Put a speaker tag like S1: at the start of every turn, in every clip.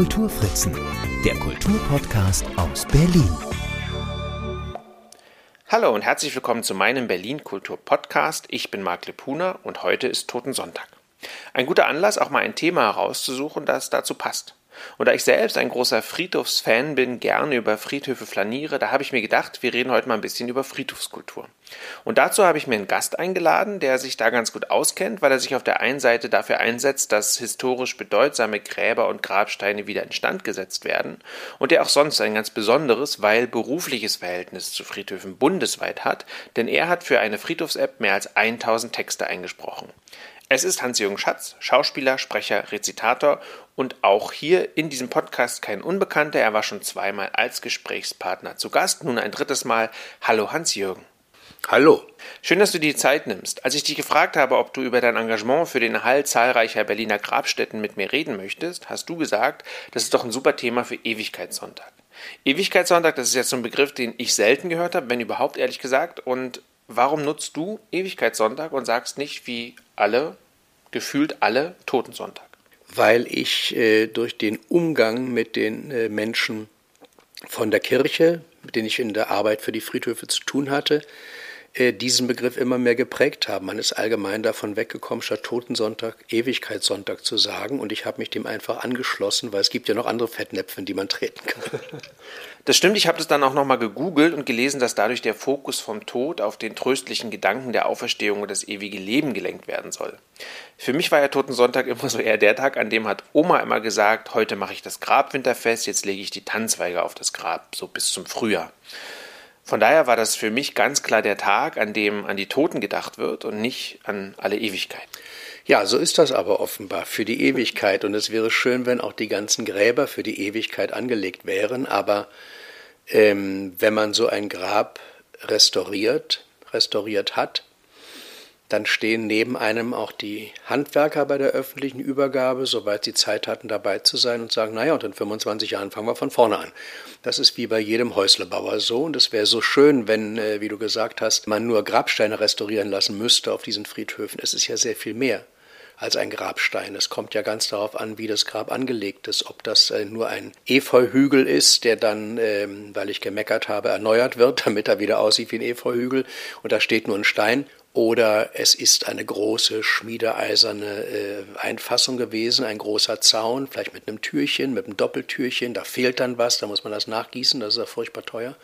S1: Kulturfritzen, der Kulturpodcast aus Berlin.
S2: Hallo und herzlich willkommen zu meinem Berlin Kultur Podcast. Ich bin Marc Lepuna und heute ist Totensonntag. Ein guter Anlass, auch mal ein Thema herauszusuchen, das dazu passt. Und da ich selbst ein großer Friedhofsfan bin, gerne über Friedhöfe flaniere, da habe ich mir gedacht, wir reden heute mal ein bisschen über Friedhofskultur. Und dazu habe ich mir einen Gast eingeladen, der sich da ganz gut auskennt, weil er sich auf der einen Seite dafür einsetzt, dass historisch bedeutsame Gräber und Grabsteine wieder instand gesetzt werden und der auch sonst ein ganz besonderes, weil berufliches Verhältnis zu Friedhöfen bundesweit hat, denn er hat für eine Friedhofs-App mehr als 1000 Texte eingesprochen. Es ist Hans-Jürgen Schatz, Schauspieler, Sprecher, Rezitator und auch hier in diesem Podcast kein Unbekannter. Er war schon zweimal als Gesprächspartner zu Gast, nun ein drittes Mal. Hallo Hans-Jürgen.
S3: Hallo.
S2: Schön, dass du dir die Zeit nimmst. Als ich dich gefragt habe, ob du über dein Engagement für den Erhalt zahlreicher Berliner Grabstätten mit mir reden möchtest, hast du gesagt, das ist doch ein super Thema für Ewigkeitssonntag. Ewigkeitssonntag, das ist jetzt so ein Begriff, den ich selten gehört habe, wenn überhaupt ehrlich gesagt. Und warum nutzt du Ewigkeitssonntag und sagst nicht wie alle, gefühlt alle, Totensonntag?
S3: Weil ich äh, durch den Umgang mit den äh, Menschen von der Kirche, mit denen ich in der Arbeit für die Friedhöfe zu tun hatte, diesen Begriff immer mehr geprägt haben. Man ist allgemein davon weggekommen, statt Totensonntag Ewigkeitssonntag zu sagen. Und ich habe mich dem einfach angeschlossen, weil es gibt ja noch andere Fettnäpfe, in die man treten kann.
S2: Das stimmt, ich habe das dann auch nochmal gegoogelt und gelesen, dass dadurch der Fokus vom Tod auf den tröstlichen Gedanken der Auferstehung und das ewige Leben gelenkt werden soll. Für mich war ja Totensonntag immer so eher der Tag, an dem hat Oma immer gesagt, heute mache ich das Grabwinterfest, jetzt lege ich die Tannenzweige auf das Grab, so bis zum Frühjahr. Von daher war das für mich ganz klar der Tag, an dem an die Toten gedacht wird und nicht an alle Ewigkeit.
S3: Ja, so ist das aber offenbar für die Ewigkeit. Und es wäre schön, wenn auch die ganzen Gräber für die Ewigkeit angelegt wären. Aber ähm, wenn man so ein Grab restauriert, restauriert hat, dann stehen neben einem auch die Handwerker bei der öffentlichen Übergabe, soweit sie Zeit hatten, dabei zu sein und sagen, naja, und in 25 Jahren fangen wir von vorne an. Das ist wie bei jedem Häuslebauer so. Und es wäre so schön, wenn, äh, wie du gesagt hast, man nur Grabsteine restaurieren lassen müsste auf diesen Friedhöfen. Es ist ja sehr viel mehr als ein Grabstein. Es kommt ja ganz darauf an, wie das Grab angelegt ist, ob das äh, nur ein Efeuhügel ist, der dann, ähm, weil ich gemeckert habe, erneuert wird, damit er wieder aussieht wie ein Efeuhügel und da steht nur ein Stein, oder es ist eine große schmiedeeiserne äh, Einfassung gewesen, ein großer Zaun, vielleicht mit einem Türchen, mit einem Doppeltürchen, da fehlt dann was, da muss man das nachgießen, das ist ja furchtbar teuer.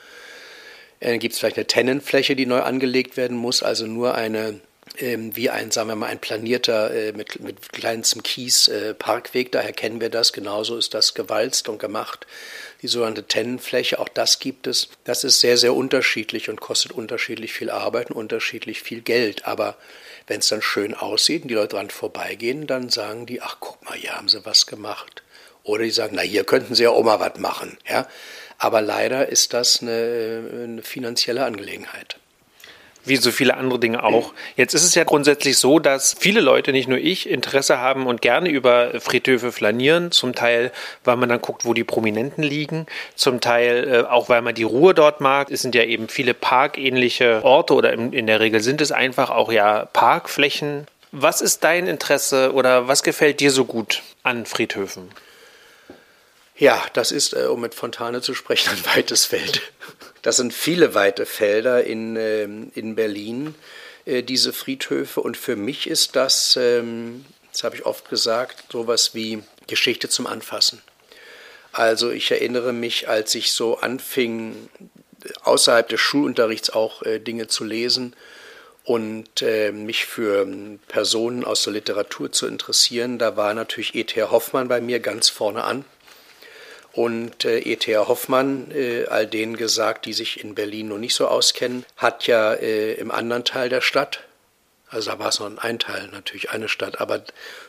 S3: Äh, dann gibt es vielleicht eine Tennenfläche, die neu angelegt werden muss, also nur eine ähm, wie ein, sagen wir mal, ein planierter äh, mit, mit kleinstem Kies äh, Parkweg, daher kennen wir das, genauso ist das gewalzt und gemacht. Die sogenannte Tennenfläche, auch das gibt es. Das ist sehr, sehr unterschiedlich und kostet unterschiedlich viel Arbeit und unterschiedlich viel Geld. Aber wenn es dann schön aussieht und die Leute dran vorbeigehen, dann sagen die, ach guck mal, hier haben sie was gemacht. Oder die sagen, na hier könnten sie ja auch mal was machen. Ja? Aber leider ist das eine, eine finanzielle Angelegenheit
S2: wie so viele andere Dinge auch. Jetzt ist es ja grundsätzlich so, dass viele Leute, nicht nur ich, Interesse haben und gerne über Friedhöfe flanieren. Zum Teil, weil man dann guckt, wo die Prominenten liegen. Zum Teil äh, auch, weil man die Ruhe dort mag. Es sind ja eben viele parkähnliche Orte oder in, in der Regel sind es einfach auch ja Parkflächen. Was ist dein Interesse oder was gefällt dir so gut an Friedhöfen?
S3: Ja, das ist, äh, um mit Fontane zu sprechen, ein weites Feld. Das sind viele weite Felder in, ähm, in Berlin, äh, diese Friedhöfe. Und für mich ist das, ähm, das habe ich oft gesagt, sowas wie Geschichte zum Anfassen. Also ich erinnere mich, als ich so anfing, außerhalb des Schulunterrichts auch äh, Dinge zu lesen und mich für ähm, Personen aus der Literatur zu interessieren, da war natürlich E.T.R. Hoffmann bei mir ganz vorne an und äh, E.T.A. Hoffmann, äh, all denen gesagt, die sich in Berlin noch nicht so auskennen, hat ja äh, im anderen Teil der Stadt, also da war es noch ein Teil, natürlich eine Stadt, aber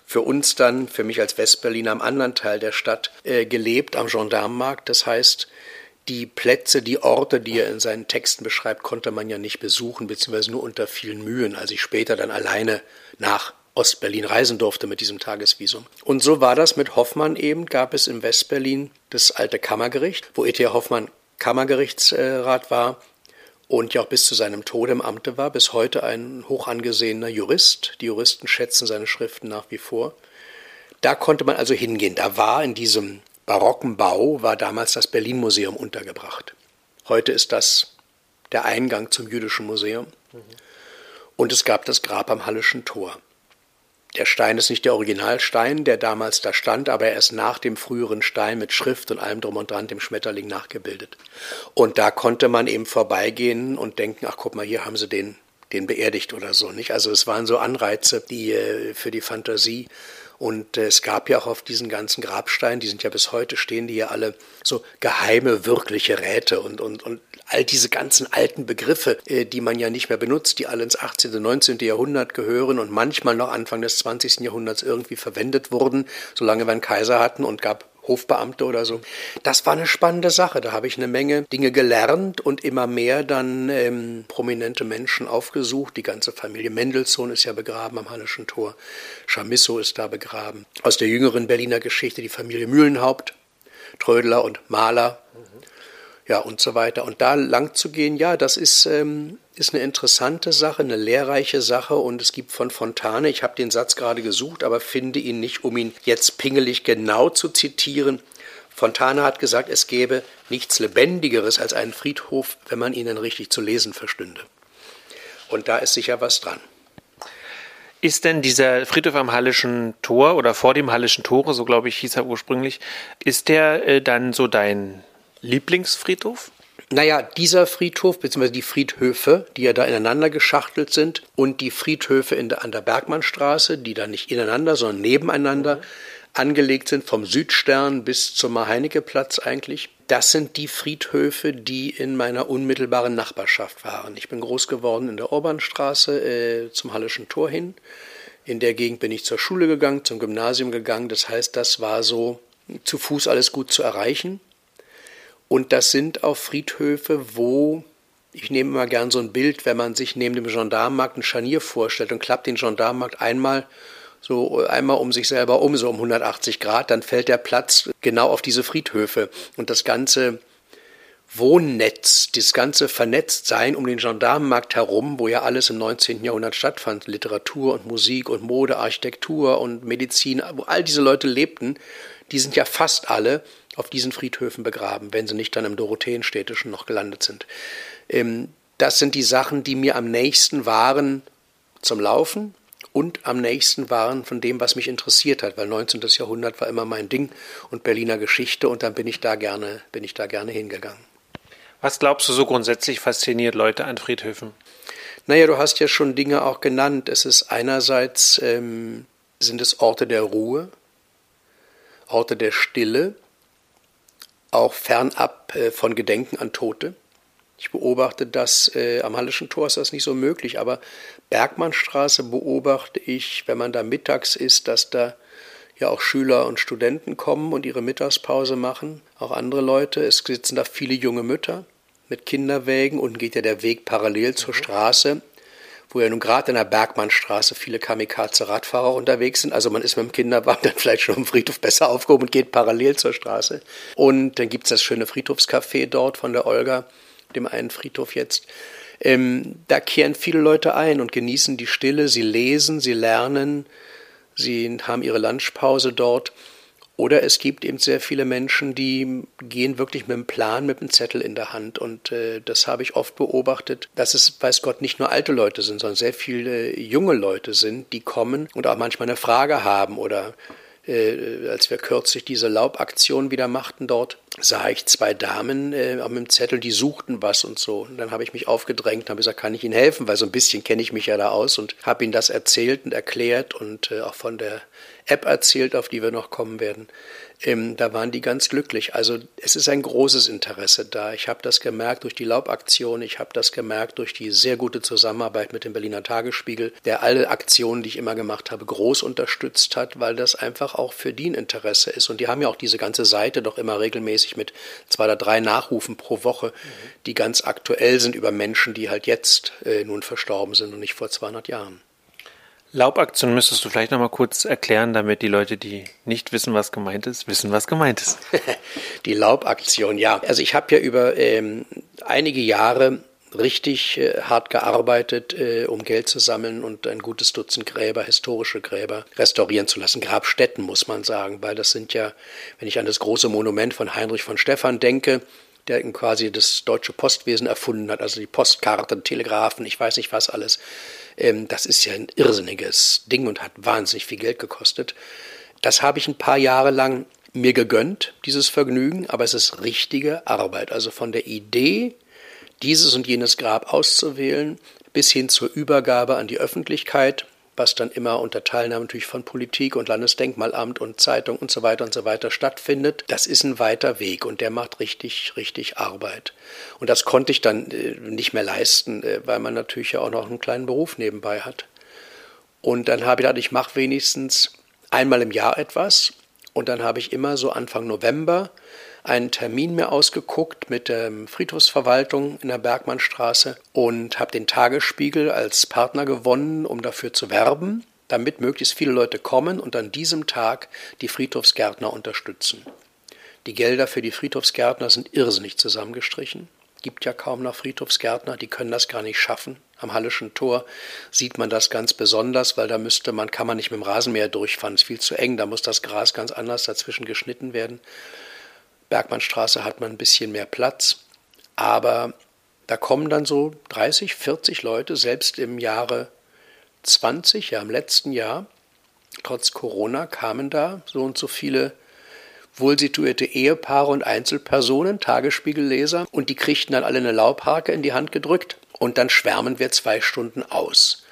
S3: für uns dann, für mich als Westberliner am anderen Teil der Stadt äh, gelebt, am Gendarmenmarkt. Das heißt, die Plätze, die Orte, die er in seinen Texten beschreibt, konnte man ja nicht besuchen, beziehungsweise nur unter vielen Mühen, als ich später dann alleine nach Ostberlin reisen durfte mit diesem Tagesvisum. Und so war das mit Hoffmann eben, gab es in Westberlin das alte Kammergericht, wo E.T. Hoffmann Kammergerichtsrat war und ja auch bis zu seinem Tode im Amte war, bis heute ein hoch angesehener Jurist. Die Juristen schätzen seine Schriften nach wie vor. Da konnte man also hingehen. Da war in diesem barocken Bau war damals das Berlin-Museum untergebracht. Heute ist das der Eingang zum Jüdischen Museum. Und es gab das Grab am Hallischen Tor. Der Stein ist nicht der Originalstein, der damals da stand, aber er ist nach dem früheren Stein mit Schrift und allem drum und dran dem Schmetterling nachgebildet. Und da konnte man eben vorbeigehen und denken, ach guck mal, hier haben sie den, den beerdigt oder so, nicht? Also es waren so Anreize, die äh, für die Fantasie und äh, es gab ja auch auf diesen ganzen Grabsteinen, die sind ja bis heute stehen, die ja alle so geheime, wirkliche Räte und, und, und all diese ganzen alten Begriffe, äh, die man ja nicht mehr benutzt, die alle ins 18. und 19. Jahrhundert gehören und manchmal noch Anfang des 20. Jahrhunderts irgendwie verwendet wurden, solange wir einen Kaiser hatten und gab Hofbeamte oder so. Das war eine spannende Sache. Da habe ich eine Menge Dinge gelernt und immer mehr dann ähm, prominente Menschen aufgesucht. Die ganze Familie Mendelssohn ist ja begraben am Hallischen Tor. Chamisso ist da begraben. Aus der jüngeren Berliner Geschichte die Familie Mühlenhaupt, Trödler und Mahler. Mhm ja und so weiter. Und da lang zu gehen, ja, das ist, ähm, ist eine interessante Sache, eine lehrreiche Sache und es gibt von Fontane, ich habe den Satz gerade gesucht, aber finde ihn nicht, um ihn jetzt pingelig genau zu zitieren. Fontane hat gesagt, es gäbe nichts Lebendigeres als einen Friedhof, wenn man ihn dann richtig zu lesen verstünde. Und da ist sicher was dran.
S2: Ist denn dieser Friedhof am Hallischen Tor oder vor dem Hallischen Tore, so glaube ich hieß er ursprünglich, ist der äh, dann so dein Lieblingsfriedhof?
S3: Naja, dieser Friedhof, beziehungsweise die Friedhöfe, die ja da ineinander geschachtelt sind, und die Friedhöfe in der, an der Bergmannstraße, die da nicht ineinander, sondern nebeneinander angelegt sind, vom Südstern bis zum Heinecke-Platz eigentlich, das sind die Friedhöfe, die in meiner unmittelbaren Nachbarschaft waren. Ich bin groß geworden in der Orbanstraße äh, zum Hallischen Tor hin. In der Gegend bin ich zur Schule gegangen, zum Gymnasium gegangen. Das heißt, das war so zu Fuß alles gut zu erreichen. Und das sind auch Friedhöfe, wo, ich nehme immer gern so ein Bild, wenn man sich neben dem Gendarmenmarkt ein Scharnier vorstellt und klappt den Gendarmenmarkt einmal so einmal um sich selber um, so um 180 Grad, dann fällt der Platz genau auf diese Friedhöfe. Und das ganze Wohnnetz, das ganze Vernetztsein um den Gendarmenmarkt herum, wo ja alles im 19. Jahrhundert stattfand, Literatur und Musik und Mode, Architektur und Medizin, wo all diese Leute lebten, die sind ja fast alle auf diesen Friedhöfen begraben, wenn sie nicht dann im Dorotheenstädtischen noch gelandet sind. Ähm, das sind die Sachen, die mir am nächsten waren zum Laufen und am nächsten waren von dem, was mich interessiert hat, weil 19. Jahrhundert war immer mein Ding und Berliner Geschichte und dann bin ich da gerne, bin ich da gerne hingegangen.
S2: Was glaubst du so grundsätzlich fasziniert Leute an Friedhöfen?
S3: Naja, du hast ja schon Dinge auch genannt. Es ist einerseits ähm, sind es Orte der Ruhe, Orte der Stille, auch fernab äh, von Gedenken an Tote. Ich beobachte das, äh, am Hallischen Tor ist das nicht so möglich, aber Bergmannstraße beobachte ich, wenn man da mittags ist, dass da ja auch Schüler und Studenten kommen und ihre Mittagspause machen, auch andere Leute. Es sitzen da viele junge Mütter mit Kinderwägen. Unten geht ja der Weg parallel zur mhm. Straße wo ja nun gerade in der Bergmannstraße viele Kamikaze-Radfahrer unterwegs sind. Also man ist mit dem Kinderwagen dann vielleicht schon am Friedhof besser aufgehoben und geht parallel zur Straße. Und dann gibt es das schöne Friedhofscafé dort von der Olga, dem einen Friedhof jetzt. Ähm, da kehren viele Leute ein und genießen die Stille. Sie lesen, sie lernen, sie haben ihre Lunchpause dort. Oder es gibt eben sehr viele Menschen, die gehen wirklich mit einem Plan, mit einem Zettel in der Hand. Und äh, das habe ich oft beobachtet, dass es, weiß Gott, nicht nur alte Leute sind, sondern sehr viele junge Leute sind, die kommen und auch manchmal eine Frage haben oder äh, als wir kürzlich diese Laubaktion wieder machten dort, sah ich zwei Damen äh, mit dem Zettel, die suchten was und so. Und dann habe ich mich aufgedrängt und habe gesagt, kann ich Ihnen helfen? Weil so ein bisschen kenne ich mich ja da aus und habe Ihnen das erzählt und erklärt und äh, auch von der App erzählt, auf die wir noch kommen werden. Ähm, da waren die ganz glücklich. Also es ist ein großes Interesse da. Ich habe das gemerkt durch die Laubaktion, ich habe das gemerkt durch die sehr gute Zusammenarbeit mit dem Berliner Tagesspiegel, der alle Aktionen, die ich immer gemacht habe, groß unterstützt hat, weil das einfach auch für die ein Interesse ist. Und die haben ja auch diese ganze Seite doch immer regelmäßig mit zwei oder drei Nachrufen pro Woche, mhm. die ganz aktuell sind über Menschen, die halt jetzt äh, nun verstorben sind und nicht vor 200 Jahren.
S2: Laubaktion müsstest du vielleicht noch mal kurz erklären, damit die Leute, die nicht wissen, was gemeint ist, wissen, was gemeint ist.
S3: die Laubaktion, ja. Also ich habe ja über ähm, einige Jahre richtig äh, hart gearbeitet, äh, um Geld zu sammeln und ein gutes Dutzend Gräber, historische Gräber, restaurieren zu lassen. Grabstätten, muss man sagen, weil das sind ja, wenn ich an das große Monument von Heinrich von Stephan denke, der quasi das deutsche Postwesen erfunden hat, also die Postkarten, Telegrafen, ich weiß nicht was alles. Ähm, das ist ja ein irrsinniges Ding und hat wahnsinnig viel Geld gekostet. Das habe ich ein paar Jahre lang mir gegönnt, dieses Vergnügen, aber es ist richtige Arbeit. Also von der Idee, dieses und jenes Grab auszuwählen, bis hin zur Übergabe an die Öffentlichkeit, was dann immer unter Teilnahme natürlich von Politik und Landesdenkmalamt und Zeitung und so weiter und so weiter stattfindet. Das ist ein weiter Weg und der macht richtig, richtig Arbeit. Und das konnte ich dann äh, nicht mehr leisten, äh, weil man natürlich ja auch noch einen kleinen Beruf nebenbei hat. Und dann habe ich gedacht, ich mache wenigstens einmal im Jahr etwas und dann habe ich immer so Anfang November einen Termin mir ausgeguckt mit der Friedhofsverwaltung in der Bergmannstraße und habe den Tagesspiegel als Partner gewonnen, um dafür zu werben, damit möglichst viele Leute kommen und an diesem Tag die Friedhofsgärtner unterstützen. Die Gelder für die Friedhofsgärtner sind irrsinnig zusammengestrichen. Gibt ja kaum noch Friedhofsgärtner, die können das gar nicht schaffen. Am Hallischen Tor sieht man das ganz besonders, weil da müsste man, kann man nicht mit dem Rasenmäher durchfahren, ist viel zu eng, da muss das Gras ganz anders dazwischen geschnitten werden. Bergmannstraße hat man ein bisschen mehr Platz, aber da kommen dann so 30, 40 Leute, selbst im Jahre 20, ja im letzten Jahr, trotz Corona kamen da so und so viele wohlsituierte Ehepaare und Einzelpersonen, Tagesspiegelleser, und die kriegten dann alle eine Laubhake in die Hand gedrückt und dann schwärmen wir zwei Stunden aus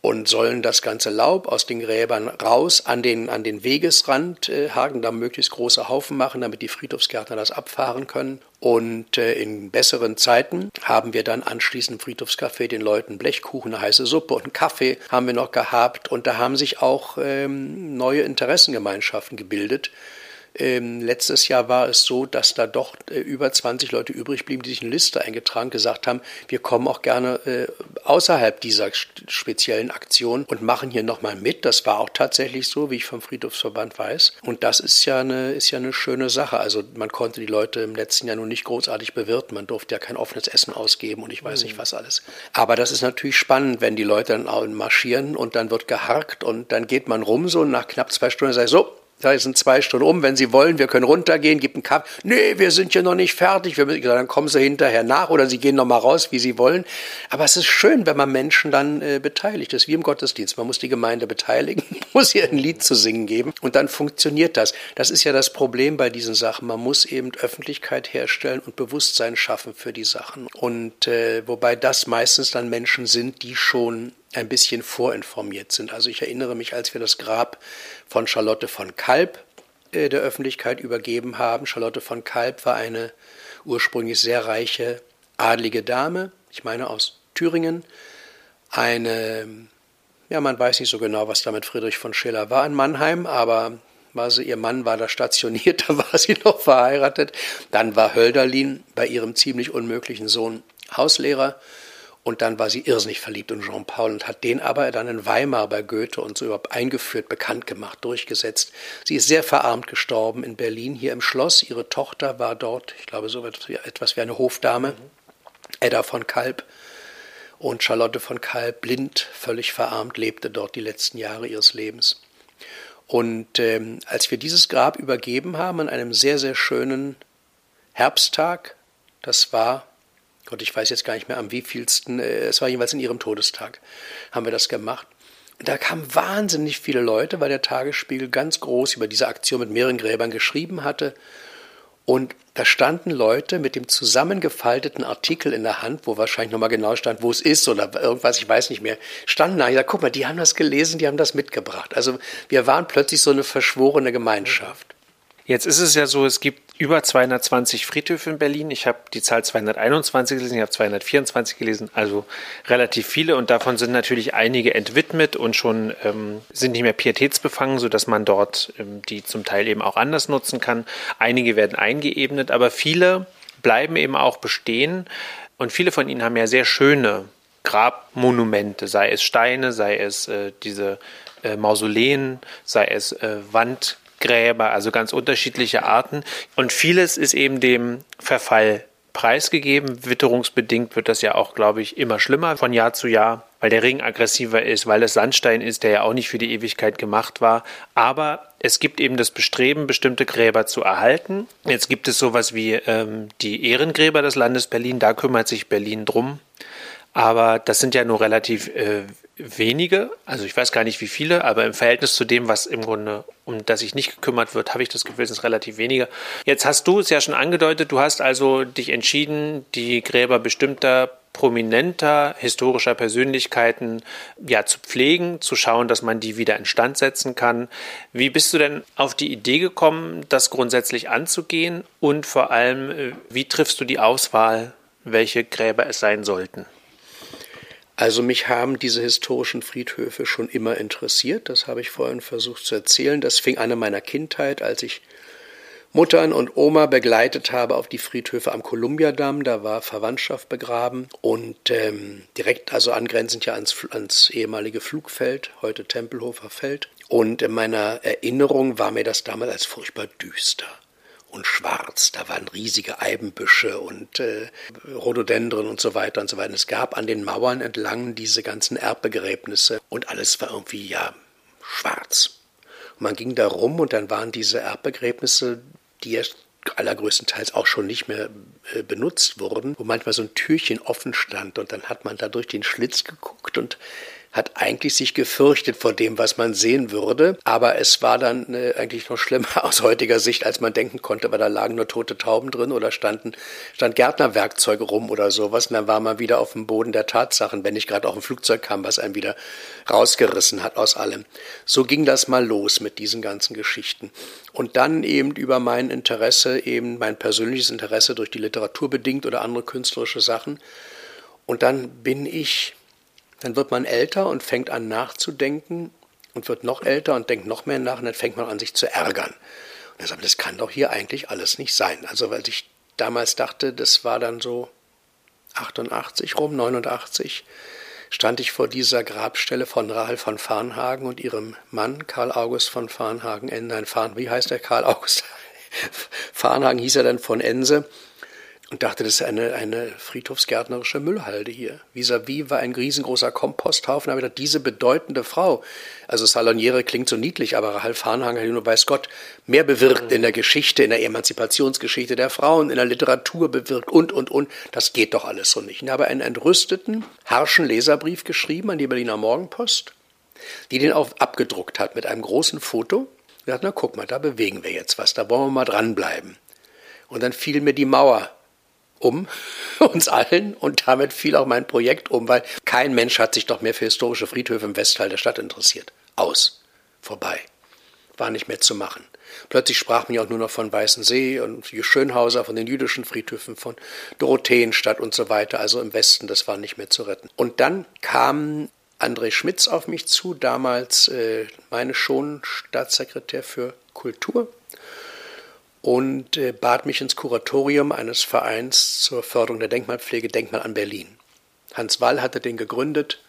S3: und sollen das ganze Laub aus den Gräbern raus an den, an den Wegesrand äh, haken, da möglichst große Haufen machen, damit die Friedhofsgärtner das abfahren können. Und äh, in besseren Zeiten haben wir dann anschließend Friedhofscafé den Leuten Blechkuchen, eine heiße Suppe und einen Kaffee haben wir noch gehabt. Und da haben sich auch ähm, neue Interessengemeinschaften gebildet ähm, letztes Jahr war es so, dass da doch äh, über 20 Leute übrig blieben, die sich eine Liste eingetragen, gesagt haben, wir kommen auch gerne äh, außerhalb dieser speziellen Aktion und machen hier nochmal mit. Das war auch tatsächlich so, wie ich vom Friedhofsverband weiß. Und das ist ja eine, ist ja eine schöne Sache. Also man konnte die Leute im letzten Jahr nun nicht großartig bewirten. Man durfte ja kein offenes Essen ausgeben und ich weiß mhm. nicht was alles. Aber das ist natürlich spannend, wenn die Leute dann marschieren und dann wird geharkt und dann geht man rum so und nach knapp zwei Stunden sagt so, da sind zwei Stunden um, wenn Sie wollen, wir können runtergehen, gibt einen Kaffee. Nee, wir sind ja noch nicht fertig. Wir müssen, dann kommen Sie hinterher nach oder Sie gehen noch mal raus, wie Sie wollen. Aber es ist schön, wenn man Menschen dann äh, beteiligt. Das ist wie im Gottesdienst. Man muss die Gemeinde beteiligen, muss ihr ein Lied zu singen geben und dann funktioniert das. Das ist ja das Problem bei diesen Sachen. Man muss eben Öffentlichkeit herstellen und Bewusstsein schaffen für die Sachen. Und äh, wobei das meistens dann Menschen sind, die schon ein bisschen vorinformiert sind. Also ich erinnere mich, als wir das Grab von Charlotte von Kalb äh, der Öffentlichkeit übergeben haben. Charlotte von Kalb war eine ursprünglich sehr reiche adlige Dame, ich meine aus Thüringen, eine, ja, man weiß nicht so genau, was da mit Friedrich von Schiller war in Mannheim, aber war sie, ihr Mann war da stationiert, da war sie noch verheiratet. Dann war Hölderlin bei ihrem ziemlich unmöglichen Sohn Hauslehrer und dann war sie irrsinnig verliebt in Jean Paul und hat den aber dann in Weimar bei Goethe und so überhaupt eingeführt, bekannt gemacht, durchgesetzt. Sie ist sehr verarmt gestorben in Berlin, hier im Schloss. Ihre Tochter war dort, ich glaube, so etwas wie eine Hofdame, Edda von Kalb. Und Charlotte von Kalb, blind, völlig verarmt, lebte dort die letzten Jahre ihres Lebens. Und ähm, als wir dieses Grab übergeben haben an einem sehr, sehr schönen Herbsttag, das war Gott, ich weiß jetzt gar nicht mehr am wievielsten, äh, es war jeweils in ihrem Todestag, haben wir das gemacht. Und da kamen wahnsinnig viele Leute, weil der Tagesspiegel ganz groß über diese Aktion mit mehreren Gräbern geschrieben hatte. Und da standen Leute mit dem zusammengefalteten Artikel in der Hand, wo wahrscheinlich nochmal genau stand, wo es ist oder irgendwas, ich weiß nicht mehr, standen da. Ich sage, guck mal, die haben das gelesen, die haben das mitgebracht. Also wir waren plötzlich so eine verschworene Gemeinschaft.
S2: Jetzt ist es ja so, es gibt über 220 Friedhöfe in Berlin. Ich habe die Zahl 221 gelesen, ich habe 224 gelesen, also relativ viele. Und davon sind natürlich einige entwidmet und schon ähm, sind nicht mehr pietätsbefangen, sodass man dort ähm, die zum Teil eben auch anders nutzen kann. Einige werden eingeebnet, aber viele bleiben eben auch bestehen. Und viele von ihnen haben ja sehr schöne Grabmonumente, sei es Steine, sei es äh, diese äh, Mausoleen, sei es äh, Wand. Gräber, also ganz unterschiedliche Arten. Und vieles ist eben dem Verfall preisgegeben. Witterungsbedingt wird das ja auch, glaube ich, immer schlimmer von Jahr zu Jahr, weil der Regen aggressiver ist, weil es Sandstein ist, der ja auch nicht für die Ewigkeit gemacht war. Aber es gibt eben das Bestreben, bestimmte Gräber zu erhalten. Jetzt gibt es sowas wie ähm, die Ehrengräber des Landes Berlin, da kümmert sich Berlin drum. Aber das sind ja nur relativ äh, wenige, also ich weiß gar nicht wie viele, aber im Verhältnis zu dem, was im Grunde, um das sich nicht gekümmert wird, habe ich das Gefühl, sind relativ wenige. Jetzt hast du es ja schon angedeutet, du hast also dich entschieden, die Gräber bestimmter prominenter historischer Persönlichkeiten ja zu pflegen, zu schauen, dass man die wieder instand setzen kann. Wie bist du denn auf die Idee gekommen, das grundsätzlich anzugehen und vor allem, äh, wie triffst du die Auswahl, welche Gräber es sein sollten?
S3: Also mich haben diese historischen Friedhöfe schon immer interessiert. Das habe ich vorhin versucht zu erzählen. Das fing an in meiner Kindheit, als ich Muttern und Oma begleitet habe auf die Friedhöfe am Kolumbiadamm. Da war Verwandtschaft begraben und ähm, direkt also angrenzend ja ans, ans ehemalige Flugfeld, heute Tempelhofer Feld. Und in meiner Erinnerung war mir das damals als furchtbar düster und schwarz. Da waren riesige Eibenbüsche und äh, Rhododendren und so weiter und so weiter. Es gab an den Mauern entlang diese ganzen Erbbegräbnisse und alles war irgendwie ja schwarz. Und man ging da rum und dann waren diese Erbbegräbnisse, die ja allergrößtenteils auch schon nicht mehr äh, benutzt wurden, wo manchmal so ein Türchen offen stand und dann hat man da durch den Schlitz geguckt und hat eigentlich sich gefürchtet vor dem, was man sehen würde. Aber es war dann äh, eigentlich noch schlimmer aus heutiger Sicht, als man denken konnte, weil da lagen nur tote Tauben drin oder standen, stand Gärtnerwerkzeuge rum oder sowas. Und dann war man wieder auf dem Boden der Tatsachen, wenn nicht gerade auch ein Flugzeug kam, was einen wieder rausgerissen hat aus allem. So ging das mal los mit diesen ganzen Geschichten. Und dann eben über mein Interesse, eben mein persönliches Interesse durch die Literatur bedingt oder andere künstlerische Sachen. Und dann bin ich dann wird man älter und fängt an nachzudenken und wird noch älter und denkt noch mehr nach und dann fängt man an, sich zu ärgern. Und er sagt, das kann doch hier eigentlich alles nicht sein. Also, weil ich damals dachte, das war dann so 88 rum, 89, stand ich vor dieser Grabstelle von Rahel von Farnhagen und ihrem Mann Karl August von Farnhagen, nein, Farn, wie heißt der Karl August? Farnhagen hieß er dann von Ense und dachte, das ist eine, eine friedhofsgärtnerische Müllhalde hier. Vis-à-vis -vis war ein riesengroßer Komposthaufen. Habe ich gedacht, diese bedeutende Frau, also Saloniere klingt so niedlich, aber Rahel Farnhanger hat nur weiß Gott mehr bewirkt in der Geschichte, in der Emanzipationsgeschichte der Frauen, in der Literatur bewirkt und, und, und. Das geht doch alles so nicht. Ich habe einen entrüsteten, harschen Leserbrief geschrieben an die Berliner Morgenpost, die den auch abgedruckt hat mit einem großen Foto. Ich dachte, na guck mal, da bewegen wir jetzt was, da wollen wir mal dranbleiben. Und dann fiel mir die Mauer um uns allen und damit fiel auch mein Projekt um, weil kein Mensch hat sich doch mehr für historische Friedhöfe im Westteil der Stadt interessiert. Aus. Vorbei. War nicht mehr zu machen. Plötzlich sprach man auch nur noch von Weißensee und Schönhauser, von den jüdischen Friedhöfen, von Dorotheenstadt und so weiter. Also im Westen, das war nicht mehr zu retten. Und dann kam André Schmitz auf mich zu, damals äh, meine schon Staatssekretär für Kultur und äh, bat mich ins Kuratorium eines Vereins zur Förderung der Denkmalpflege Denkmal an Berlin. Hans Wall hatte den gegründet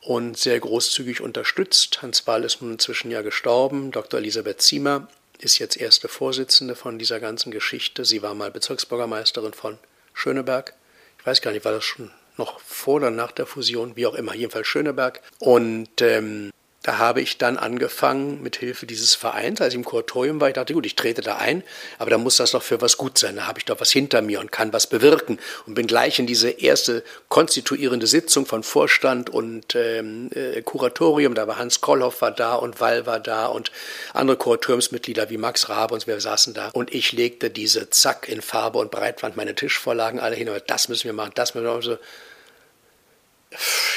S3: und sehr großzügig unterstützt. Hans Wall ist nun inzwischen ja gestorben. Dr. Elisabeth Ziemer ist jetzt erste Vorsitzende von dieser ganzen Geschichte. Sie war mal Bezirksbürgermeisterin von Schöneberg. Ich weiß gar nicht, war das schon noch vor oder nach der Fusion, wie auch immer, jedenfalls Schöneberg. Und ähm, da habe ich dann angefangen, mit Hilfe dieses Vereins, als ich im Kuratorium war, ich dachte, gut, ich trete da ein, aber da muss das doch für was gut sein. Da habe ich doch was hinter mir und kann was bewirken. Und bin gleich in diese erste konstituierende Sitzung von Vorstand und ähm, äh, Kuratorium, da war Hans Kollhoff war da und Wall war da und andere Kuratoriumsmitglieder wie Max Rabe und wir saßen da. Und ich legte diese Zack in Farbe und Breitwand meine Tischvorlagen alle hin, aber das müssen wir machen, das müssen wir machen.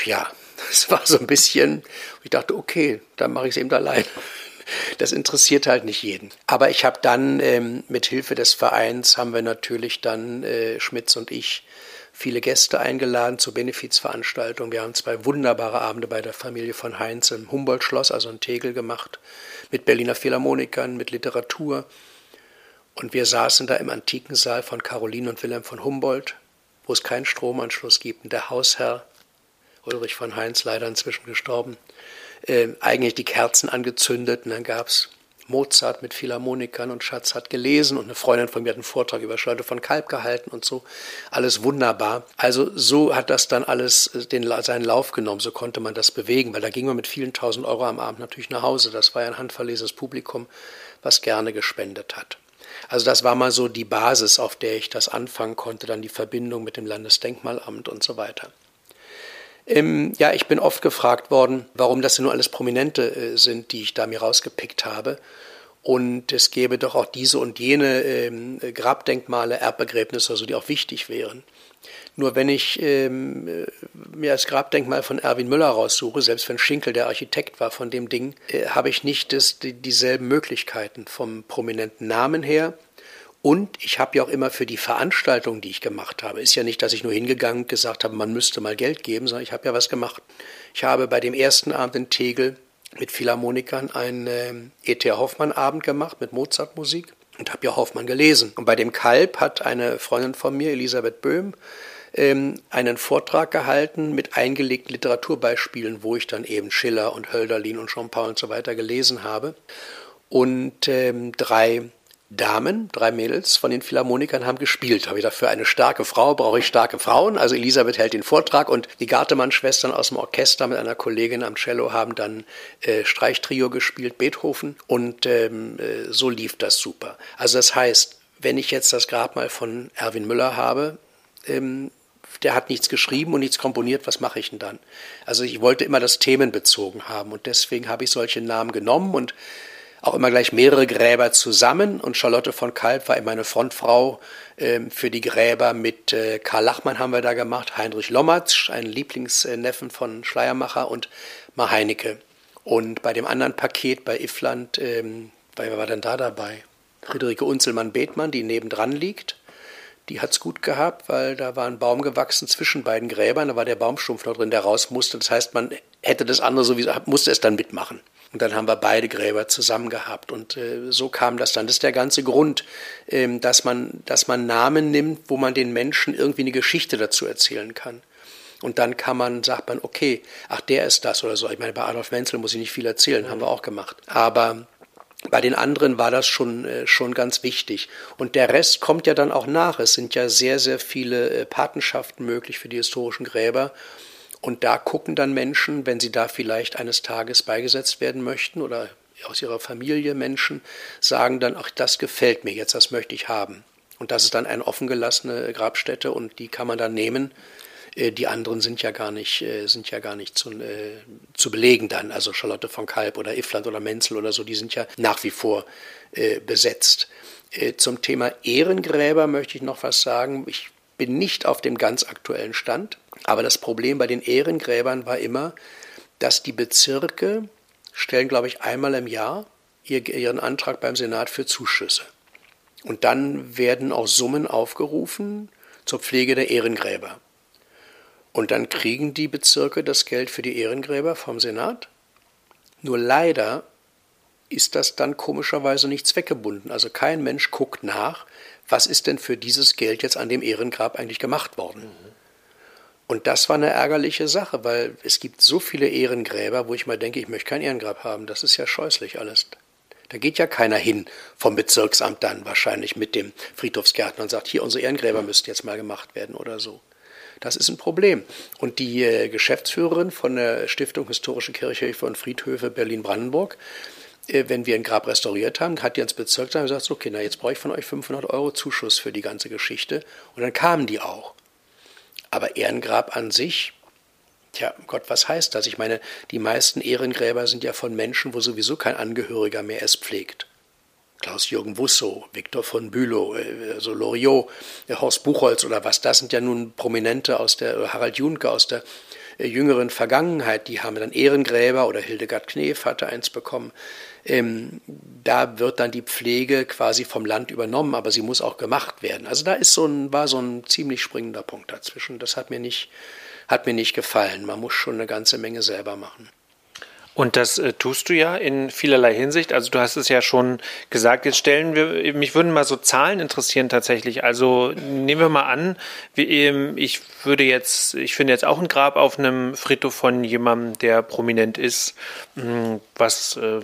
S3: Ja, es war so ein bisschen, ich dachte, okay, dann mache ich es eben allein. Das interessiert halt nicht jeden. Aber ich habe dann ähm, mit Hilfe des Vereins haben wir natürlich dann äh, Schmitz und ich viele Gäste eingeladen zur Benefizveranstaltung. Wir haben zwei wunderbare Abende bei der Familie von Heinz im Humboldt-Schloss, also in Tegel gemacht, mit Berliner Philharmonikern, mit Literatur. Und wir saßen da im antiken Saal von Caroline und Wilhelm von Humboldt, wo es keinen Stromanschluss gibt. Und der Hausherr Ulrich von Heinz leider inzwischen gestorben, äh, eigentlich die Kerzen angezündet und dann gab es Mozart mit Philharmonikern und Schatz hat gelesen und eine Freundin von mir hat einen Vortrag über Charlotte von Kalb gehalten und so. Alles wunderbar. Also so hat das dann alles äh, den, seinen Lauf genommen, so konnte man das bewegen, weil da ging man mit vielen tausend Euro am Abend natürlich nach Hause. Das war ja ein handverlesenes Publikum, was gerne gespendet hat. Also das war mal so die Basis, auf der ich das anfangen konnte, dann die Verbindung mit dem Landesdenkmalamt und so weiter. Ähm, ja, ich bin oft gefragt worden, warum das nur alles Prominente äh, sind, die ich da mir rausgepickt habe. Und es gäbe doch auch diese und jene ähm, Grabdenkmale, Erbbegräbnisse, also die auch wichtig wären. Nur wenn ich ähm, äh, mir das Grabdenkmal von Erwin Müller raussuche, selbst wenn Schinkel der Architekt war von dem Ding, äh, habe ich nicht das, die, dieselben Möglichkeiten vom prominenten Namen her, und ich habe ja auch immer für die Veranstaltung, die ich gemacht habe, ist ja nicht, dass ich nur hingegangen und gesagt habe, man müsste mal Geld geben, sondern ich habe ja was gemacht. Ich habe bei dem ersten Abend in Tegel mit Philharmonikern einen äh, E.T. Hoffmann-Abend gemacht mit Mozart-Musik und habe ja Hoffmann gelesen. Und bei dem Kalb hat eine Freundin von mir, Elisabeth Böhm, ähm, einen Vortrag gehalten mit eingelegten Literaturbeispielen, wo ich dann eben Schiller und Hölderlin und Jean-Paul und so weiter gelesen habe. Und ähm, drei Damen, drei Mädels von den Philharmonikern haben gespielt. Habe ich dafür eine starke Frau, brauche ich starke Frauen. Also Elisabeth hält den Vortrag und die Gartemann-Schwestern aus dem Orchester mit einer Kollegin am Cello haben dann äh, Streichtrio gespielt, Beethoven. Und ähm, äh, so lief das super. Also das heißt, wenn ich jetzt das Grabmal von Erwin Müller habe, ähm, der hat nichts geschrieben und nichts komponiert, was mache ich denn dann? Also ich wollte immer das themenbezogen haben und deswegen habe ich solche Namen genommen und auch immer gleich mehrere Gräber zusammen. Und Charlotte von Kalb war immer eine Frontfrau äh, für die Gräber. Mit äh, Karl Lachmann haben wir da gemacht, Heinrich Lommatz, ein Lieblingsneffen von Schleiermacher und Ma Heinecke. Und bei dem anderen Paket bei Iffland, ähm, wer war denn da dabei? Friederike Unzelmann-Bethmann, die nebendran liegt. Die hat's gut gehabt, weil da war ein Baum gewachsen zwischen beiden Gräbern. Da war der Baumstumpf noch drin, der raus musste. Das heißt, man hätte das andere sowieso, musste es dann mitmachen. Und dann haben wir beide Gräber zusammen gehabt. Und äh, so kam das dann. Das ist der ganze Grund, ähm, dass, man, dass man Namen nimmt, wo man den Menschen irgendwie eine Geschichte dazu erzählen kann. Und dann kann man, sagt man, okay, ach, der ist das oder so. Ich meine, bei Adolf Menzel muss ich nicht viel erzählen, haben wir auch gemacht. Aber bei den anderen war das schon, äh, schon ganz wichtig. Und der Rest kommt ja dann auch nach. Es sind ja sehr, sehr viele äh, Patenschaften möglich für die historischen Gräber. Und da gucken dann Menschen, wenn sie da vielleicht eines Tages beigesetzt werden möchten oder aus ihrer Familie Menschen, sagen dann, ach, das gefällt mir jetzt, das möchte ich haben. Und das ist dann eine offengelassene Grabstätte und die kann man dann nehmen. Äh, die anderen sind ja gar nicht, äh, sind ja gar nicht zu, äh, zu belegen dann. Also Charlotte von Kalb oder Iffland oder Menzel oder so, die sind ja nach wie vor besetzt. Zum Thema Ehrengräber möchte ich noch was sagen. Ich bin nicht auf dem ganz aktuellen Stand. Aber das Problem bei den Ehrengräbern war immer, dass die Bezirke stellen, glaube ich, einmal im Jahr ihren Antrag beim Senat für Zuschüsse. Und dann werden auch Summen aufgerufen zur Pflege der Ehrengräber. Und dann kriegen die Bezirke das Geld für die Ehrengräber vom Senat. Nur leider ist das dann komischerweise nicht zweckgebunden. Also kein Mensch guckt nach, was ist denn für dieses Geld jetzt an dem Ehrengrab eigentlich gemacht worden. Und das war eine ärgerliche Sache, weil es gibt so viele Ehrengräber, wo ich mal denke, ich möchte kein Ehrengrab haben. Das ist ja scheußlich alles. Da geht ja keiner hin vom Bezirksamt dann wahrscheinlich mit dem Friedhofsgärtner und sagt, hier, unsere Ehrengräber müssten jetzt mal gemacht werden oder so. Das ist ein Problem. Und die äh, Geschäftsführerin von der Stiftung Historische Kirchhöfe und Friedhöfe Berlin-Brandenburg, wenn wir ein Grab restauriert haben, hat die ans Bezirksamt gesagt, okay, na jetzt brauche ich von euch 500 Euro Zuschuss für die ganze Geschichte. Und dann kamen die auch. Aber Ehrengrab an sich, tja, Gott, was heißt das? Ich meine, die meisten Ehrengräber sind ja von Menschen, wo sowieso kein Angehöriger mehr es pflegt. Klaus-Jürgen Wussow, Viktor von Bülow, äh, also Loriot, äh, Horst Buchholz oder was, das sind ja nun Prominente aus der, Harald Junke aus der äh, jüngeren Vergangenheit, die haben dann Ehrengräber oder Hildegard Knef hatte eins bekommen. Ähm, da wird dann die Pflege quasi vom Land übernommen, aber sie muss auch gemacht werden. Also da ist so ein, war so ein ziemlich springender Punkt dazwischen. Das hat mir nicht, hat mir nicht gefallen. Man muss schon eine ganze Menge selber machen.
S2: Und das äh, tust du ja in vielerlei Hinsicht. Also du hast es ja schon gesagt. Jetzt stellen wir, mich würden mal so Zahlen interessieren tatsächlich. Also nehmen wir mal an, wie, eben, ich würde jetzt, ich finde jetzt auch ein Grab auf einem Friedhof von jemandem, der prominent ist. Hm, was äh,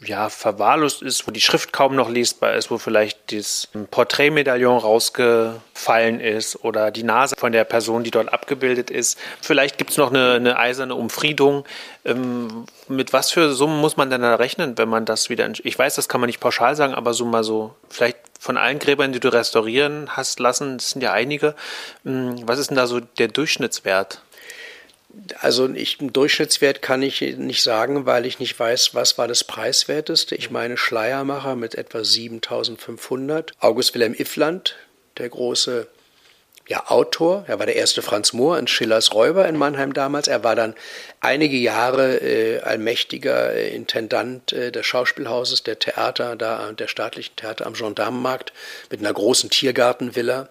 S2: ja, verwahrlost ist, wo die Schrift kaum noch lesbar ist, wo vielleicht das Porträtmedaillon rausgefallen ist oder die Nase von der Person, die dort abgebildet ist. Vielleicht gibt es noch eine, eine, eiserne Umfriedung. Ähm, mit was für Summen muss man denn da rechnen, wenn man das wieder... Ich weiß, das kann man nicht pauschal sagen, aber so mal so, vielleicht von allen Gräbern, die du restaurieren hast lassen, das sind ja einige, ähm, was ist denn da so der Durchschnittswert?
S3: Also ich, einen Durchschnittswert kann ich nicht sagen, weil ich nicht weiß, was war das preiswerteste. Ich meine Schleiermacher mit etwa 7500. August Wilhelm Iffland, der große ja, Autor. Er war der erste Franz Mohr in Schillers Räuber in Mannheim damals. Er war dann einige Jahre äh, allmächtiger äh, Intendant äh, des Schauspielhauses, der Theater, da der staatlichen Theater am Gendarmenmarkt mit einer großen Tiergartenvilla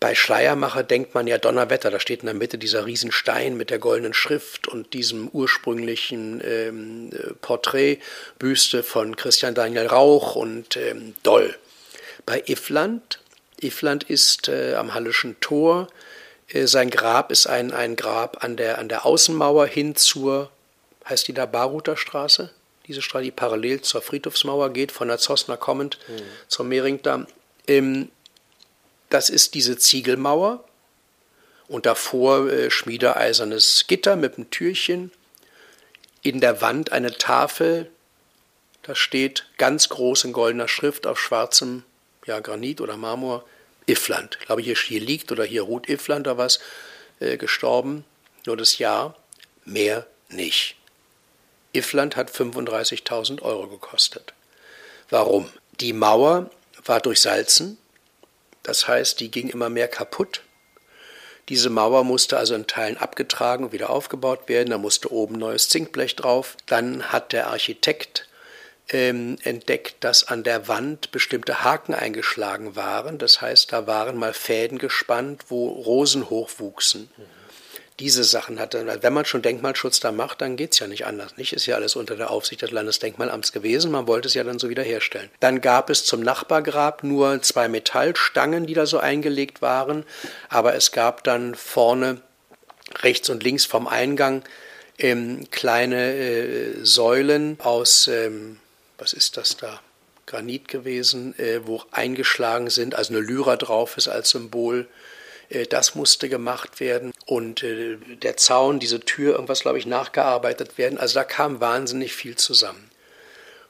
S3: bei Schleiermacher denkt man ja Donnerwetter, da steht in der Mitte dieser Riesenstein mit der goldenen Schrift und diesem ursprünglichen ähm, Porträtbüste von Christian Daniel Rauch und ähm, Doll. Bei Iffland, Iffland ist äh, am Hallischen Tor, äh, sein Grab ist ein, ein Grab an der, an der Außenmauer hin zur, heißt die da Baruter Straße? Diese Straße, die parallel zur Friedhofsmauer geht, von der Zosner kommend mhm. zum Mehringdamm. Ähm, das ist diese Ziegelmauer und davor äh, schmiedeeisernes Gitter mit einem Türchen. In der Wand eine Tafel, da steht ganz groß in goldener Schrift auf schwarzem ja, Granit oder Marmor Iffland. Ich glaube, hier, hier liegt oder hier ruht Iffland oder was, äh, gestorben. Nur das Jahr, mehr nicht. Iffland hat 35.000 Euro gekostet. Warum? Die Mauer war durchsalzen, das heißt, die ging immer mehr kaputt. Diese Mauer musste also in Teilen abgetragen und wieder aufgebaut werden. Da musste oben neues Zinkblech drauf. Dann hat der Architekt ähm, entdeckt, dass an der Wand bestimmte Haken eingeschlagen waren. Das heißt, da waren mal Fäden gespannt, wo Rosen hochwuchsen. Mhm diese Sachen hat. Wenn man schon Denkmalschutz da macht, dann geht es ja nicht anders. Nicht ist ja alles unter der Aufsicht des Landesdenkmalamts gewesen. Man wollte es ja dann so wiederherstellen. Dann gab es zum Nachbargrab nur zwei Metallstangen, die da so eingelegt waren. Aber es gab dann vorne rechts und links vom Eingang ähm, kleine äh, Säulen aus, ähm, was ist das da? Granit gewesen, äh, wo eingeschlagen sind, also eine Lyra drauf ist als Symbol das musste gemacht werden und äh, der Zaun, diese Tür, irgendwas, glaube ich, nachgearbeitet werden. Also da kam wahnsinnig viel zusammen.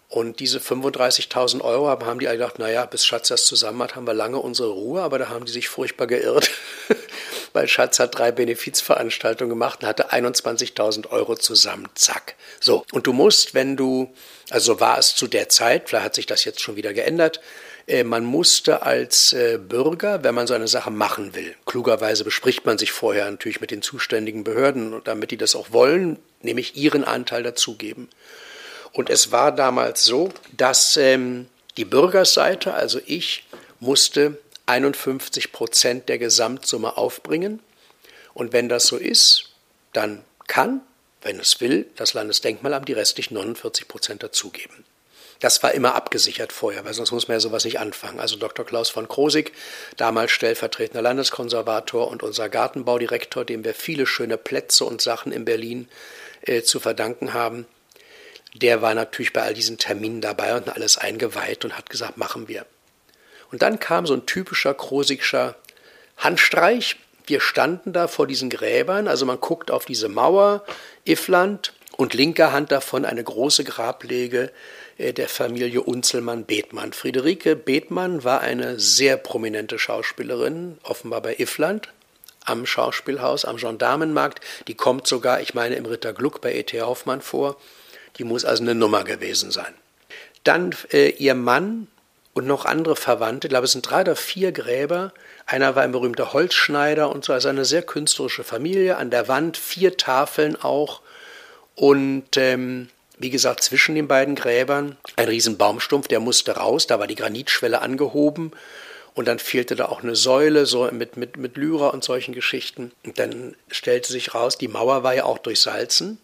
S3: Und diese 35.000 Euro haben die alle gedacht, naja, bis Schatz das zusammen hat, haben wir lange unsere Ruhe, aber da haben die sich furchtbar geirrt, weil Schatz hat drei Benefizveranstaltungen gemacht und hatte 21.000 Euro zusammen, zack. So, und du musst, wenn du, also war es zu der Zeit, vielleicht hat sich das jetzt schon wieder geändert, äh, man musste als äh, Bürger, wenn man so eine Sache machen will, klugerweise bespricht man sich vorher natürlich mit den zuständigen Behörden, damit die das auch wollen, nämlich ihren Anteil dazugeben. Und es war damals so, dass ähm, die Bürgerseite, also ich, musste 51 Prozent der Gesamtsumme aufbringen. Und wenn das so ist, dann kann, wenn es will, das Landesdenkmalamt die restlichen 49 Prozent dazugeben. Das war immer abgesichert vorher, weil sonst muss man ja sowas nicht anfangen. Also Dr. Klaus von Krosig, damals stellvertretender Landeskonservator und unser Gartenbaudirektor, dem wir viele schöne Plätze und Sachen in Berlin äh, zu verdanken haben, der war natürlich bei all diesen Terminen dabei und alles eingeweiht und hat gesagt, machen wir. Und dann kam so ein typischer Krosigscher Handstreich. Wir standen da vor diesen Gräbern, also man guckt auf diese Mauer, Iffland, und linker Hand davon eine große Grablege äh, der Familie Unzelmann-Bethmann. Friederike Bethmann war eine sehr prominente Schauspielerin, offenbar bei Iffland am Schauspielhaus, am Gendarmenmarkt. Die kommt sogar, ich meine, im Ritter Gluck bei E.T. Hoffmann vor. Die muss also eine Nummer gewesen sein. Dann äh, ihr Mann und noch andere Verwandte, ich glaube, es sind drei oder vier Gräber. Einer war ein berühmter Holzschneider und so, also eine sehr künstlerische Familie. An der Wand vier Tafeln auch. Und ähm, wie gesagt, zwischen den beiden Gräbern ein riesen Baumstumpf, der musste raus, da war die Granitschwelle angehoben und dann fehlte da auch eine Säule so mit, mit, mit Lyra und solchen Geschichten. Und dann stellte sich raus, die Mauer war ja auch durchsalzen.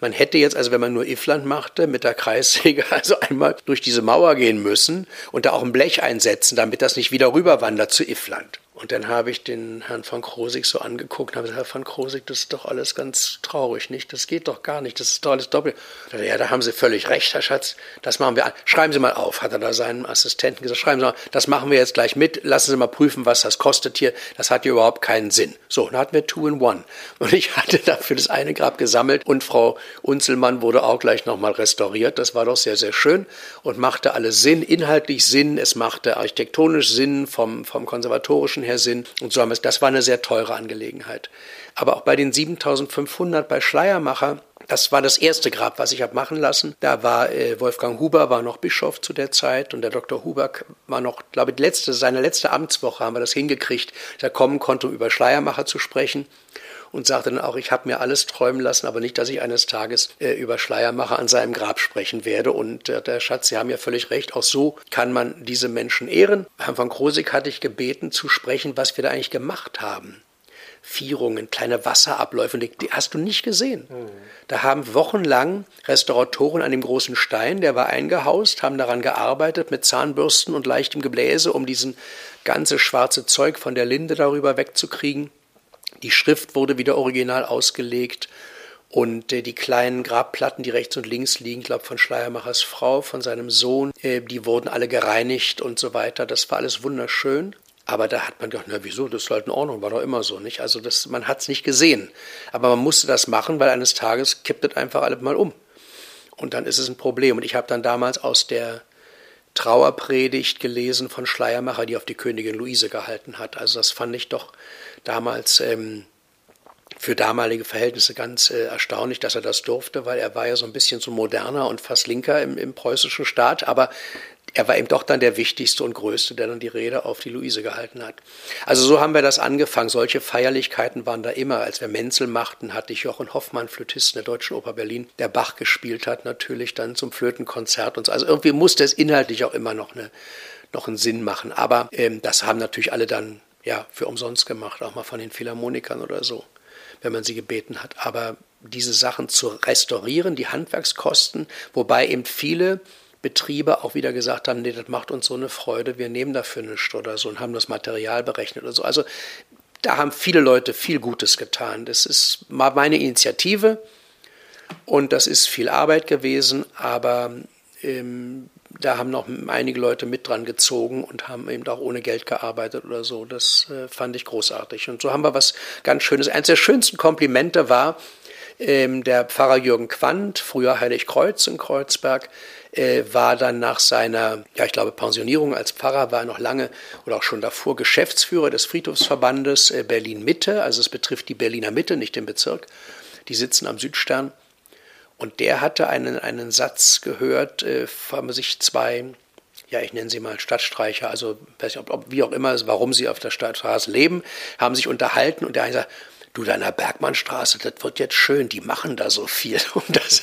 S3: Man hätte jetzt, also wenn man nur Iffland machte, mit der Kreissäge also einmal durch diese Mauer gehen müssen und da auch ein Blech einsetzen, damit das nicht wieder rüberwandert zu Iffland. Und dann habe ich den Herrn von Krosig so angeguckt und habe gesagt, Herr von Krosig, das ist doch alles ganz traurig, nicht? Das geht doch gar nicht, das ist doch alles doppelt. Ja, da haben Sie völlig recht, Herr Schatz, das machen wir an. Schreiben Sie mal auf, hat er da seinem Assistenten gesagt, schreiben Sie mal, das machen wir jetzt gleich mit, lassen Sie mal prüfen, was das kostet hier, das hat hier überhaupt keinen Sinn. So, dann hatten wir Two in One. Und ich hatte dafür das eine Grab gesammelt und Frau Unzelmann wurde auch gleich nochmal restauriert. Das war doch sehr, sehr schön und machte alles Sinn, inhaltlich Sinn, es machte architektonisch Sinn, vom, vom konservatorischen her mehr Sinn. Und so haben wir es. Das war eine sehr teure Angelegenheit. Aber auch bei den 7500 bei Schleiermacher, das war das erste Grab, was ich habe machen lassen. Da war äh, Wolfgang Huber war noch Bischof zu der Zeit und der Dr. Huber war noch, glaube ich, letzte, seine letzte Amtswoche haben wir das hingekriegt, dass er kommen konnte, um über Schleiermacher zu sprechen und sagte dann auch, ich habe mir alles träumen lassen, aber nicht, dass ich eines Tages äh, über Schleiermacher an seinem Grab sprechen werde. Und äh, der Schatz, Sie haben ja völlig recht, auch so kann man diese Menschen ehren. Herrn von Krosig hatte ich gebeten zu sprechen, was wir da eigentlich gemacht haben. Vierungen, kleine Wasserabläufe, die hast du nicht gesehen. Mhm. Da haben wochenlang Restauratoren an dem großen Stein, der war eingehaust, haben daran gearbeitet mit Zahnbürsten und leichtem Gebläse, um diesen ganze schwarze Zeug von der Linde darüber wegzukriegen. Die Schrift wurde wieder original ausgelegt und äh, die kleinen Grabplatten, die rechts und links liegen, glaube von Schleiermachers Frau, von seinem Sohn, äh, die wurden alle gereinigt und so weiter. Das war alles wunderschön. Aber da hat man gedacht, na wieso, das ist halt in Ordnung, war doch immer so, nicht? Also das, man hat es nicht gesehen. Aber man musste das machen, weil eines Tages kippt es einfach alles mal um. Und dann ist es ein Problem. Und ich habe dann damals aus der Trauerpredigt gelesen von Schleiermacher, die auf die Königin Luise gehalten hat. Also das fand ich doch damals ähm, für damalige Verhältnisse ganz äh, erstaunlich, dass er das durfte, weil er war ja so ein bisschen so moderner und fast linker im, im preußischen Staat, aber er war eben doch dann der wichtigste und größte, der dann die Rede auf die Luise gehalten hat. Also so haben wir das angefangen. Solche Feierlichkeiten waren da immer. Als wir Menzel machten, hatte ich Jochen Hoffmann, Flötisten der Deutschen Oper Berlin, der Bach gespielt hat, natürlich dann zum Flötenkonzert und so. Also irgendwie musste es inhaltlich auch immer noch, eine, noch einen Sinn machen. Aber ähm, das haben natürlich alle dann ja, für umsonst gemacht, auch mal von den Philharmonikern oder so, wenn man sie gebeten hat. Aber diese Sachen zu restaurieren, die Handwerkskosten, wobei eben viele Betriebe auch wieder gesagt haben, nee, das macht uns so eine Freude, wir nehmen dafür nichts oder so und haben das Material berechnet oder so. Also da haben viele Leute viel Gutes getan. Das ist mal meine Initiative und das ist viel Arbeit gewesen, aber ähm, da haben noch einige Leute mit dran gezogen und haben eben auch ohne Geld gearbeitet oder so. Das äh, fand ich großartig. Und so haben wir was ganz Schönes. Eines der schönsten Komplimente war ähm, der Pfarrer Jürgen Quandt, früher Heiligkreuz in Kreuzberg, äh, war dann nach seiner, ja, ich glaube, Pensionierung als Pfarrer, war er noch lange oder auch schon davor Geschäftsführer des Friedhofsverbandes äh, Berlin-Mitte. Also es betrifft die Berliner Mitte, nicht den Bezirk. Die sitzen am Südstern. Und der hatte einen, einen Satz gehört, äh, haben sich zwei, ja, ich nenne sie mal Stadtstreicher, also weiß nicht, ob, ob, wie auch immer, warum sie auf der Stadtstraße leben, haben sich unterhalten und der eine sagt, du deiner Bergmannstraße, das wird jetzt schön, die machen da so viel. Und das,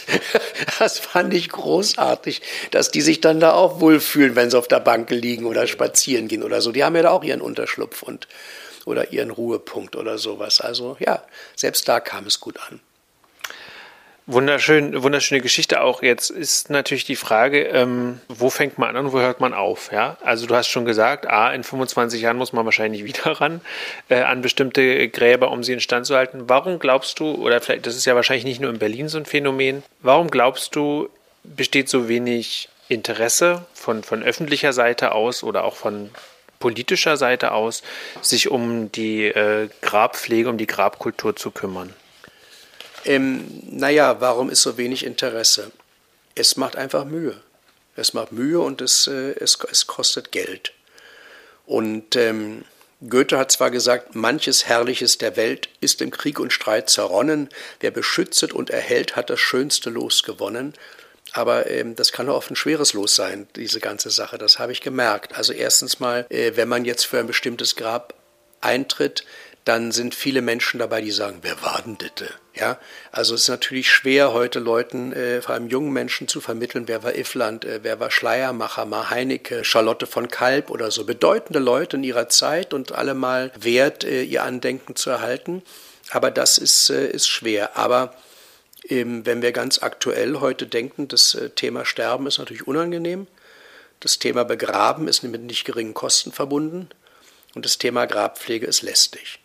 S3: das fand ich großartig, dass die sich dann da auch wohlfühlen, wenn sie auf der Bank liegen oder spazieren gehen oder so. Die haben ja da auch ihren Unterschlupf und oder ihren Ruhepunkt oder sowas. Also ja, selbst da kam es gut an.
S2: Wunderschön, wunderschöne Geschichte auch. Jetzt ist natürlich die Frage, ähm, wo fängt man an und wo hört man auf? Ja, also du hast schon gesagt, a, in 25 Jahren muss man wahrscheinlich wieder ran äh, an bestimmte Gräber, um sie instand zu halten. Warum glaubst du, oder vielleicht, das ist ja wahrscheinlich nicht nur in Berlin so ein Phänomen, warum glaubst du, besteht so wenig Interesse von, von öffentlicher Seite aus oder auch von politischer Seite aus, sich um die äh, Grabpflege, um die Grabkultur zu kümmern?
S3: Ähm, naja, warum ist so wenig Interesse? Es macht einfach Mühe. Es macht Mühe und es, äh, es, es kostet Geld. Und ähm, Goethe hat zwar gesagt, manches Herrliches der Welt ist im Krieg und Streit zerronnen, wer beschützet und erhält, hat das schönste Los gewonnen. Aber ähm, das kann auch oft ein schweres Los sein, diese ganze Sache. Das habe ich gemerkt. Also erstens mal, äh, wenn man jetzt für ein bestimmtes Grab eintritt, dann sind viele Menschen dabei, die sagen, wer war denn das? Ja, also es ist natürlich schwer, heute Leuten, äh, vor allem jungen Menschen, zu vermitteln, wer war Iffland, äh, wer war Schleiermacher, Mar Heinecke, Charlotte von Kalb oder so. Bedeutende Leute in ihrer Zeit und alle mal wert, äh, ihr Andenken zu erhalten. Aber das ist, äh, ist schwer. Aber ähm, wenn wir ganz aktuell heute denken, das äh, Thema Sterben ist natürlich unangenehm. Das Thema Begraben ist mit nicht geringen Kosten verbunden. Und das Thema Grabpflege ist lästig.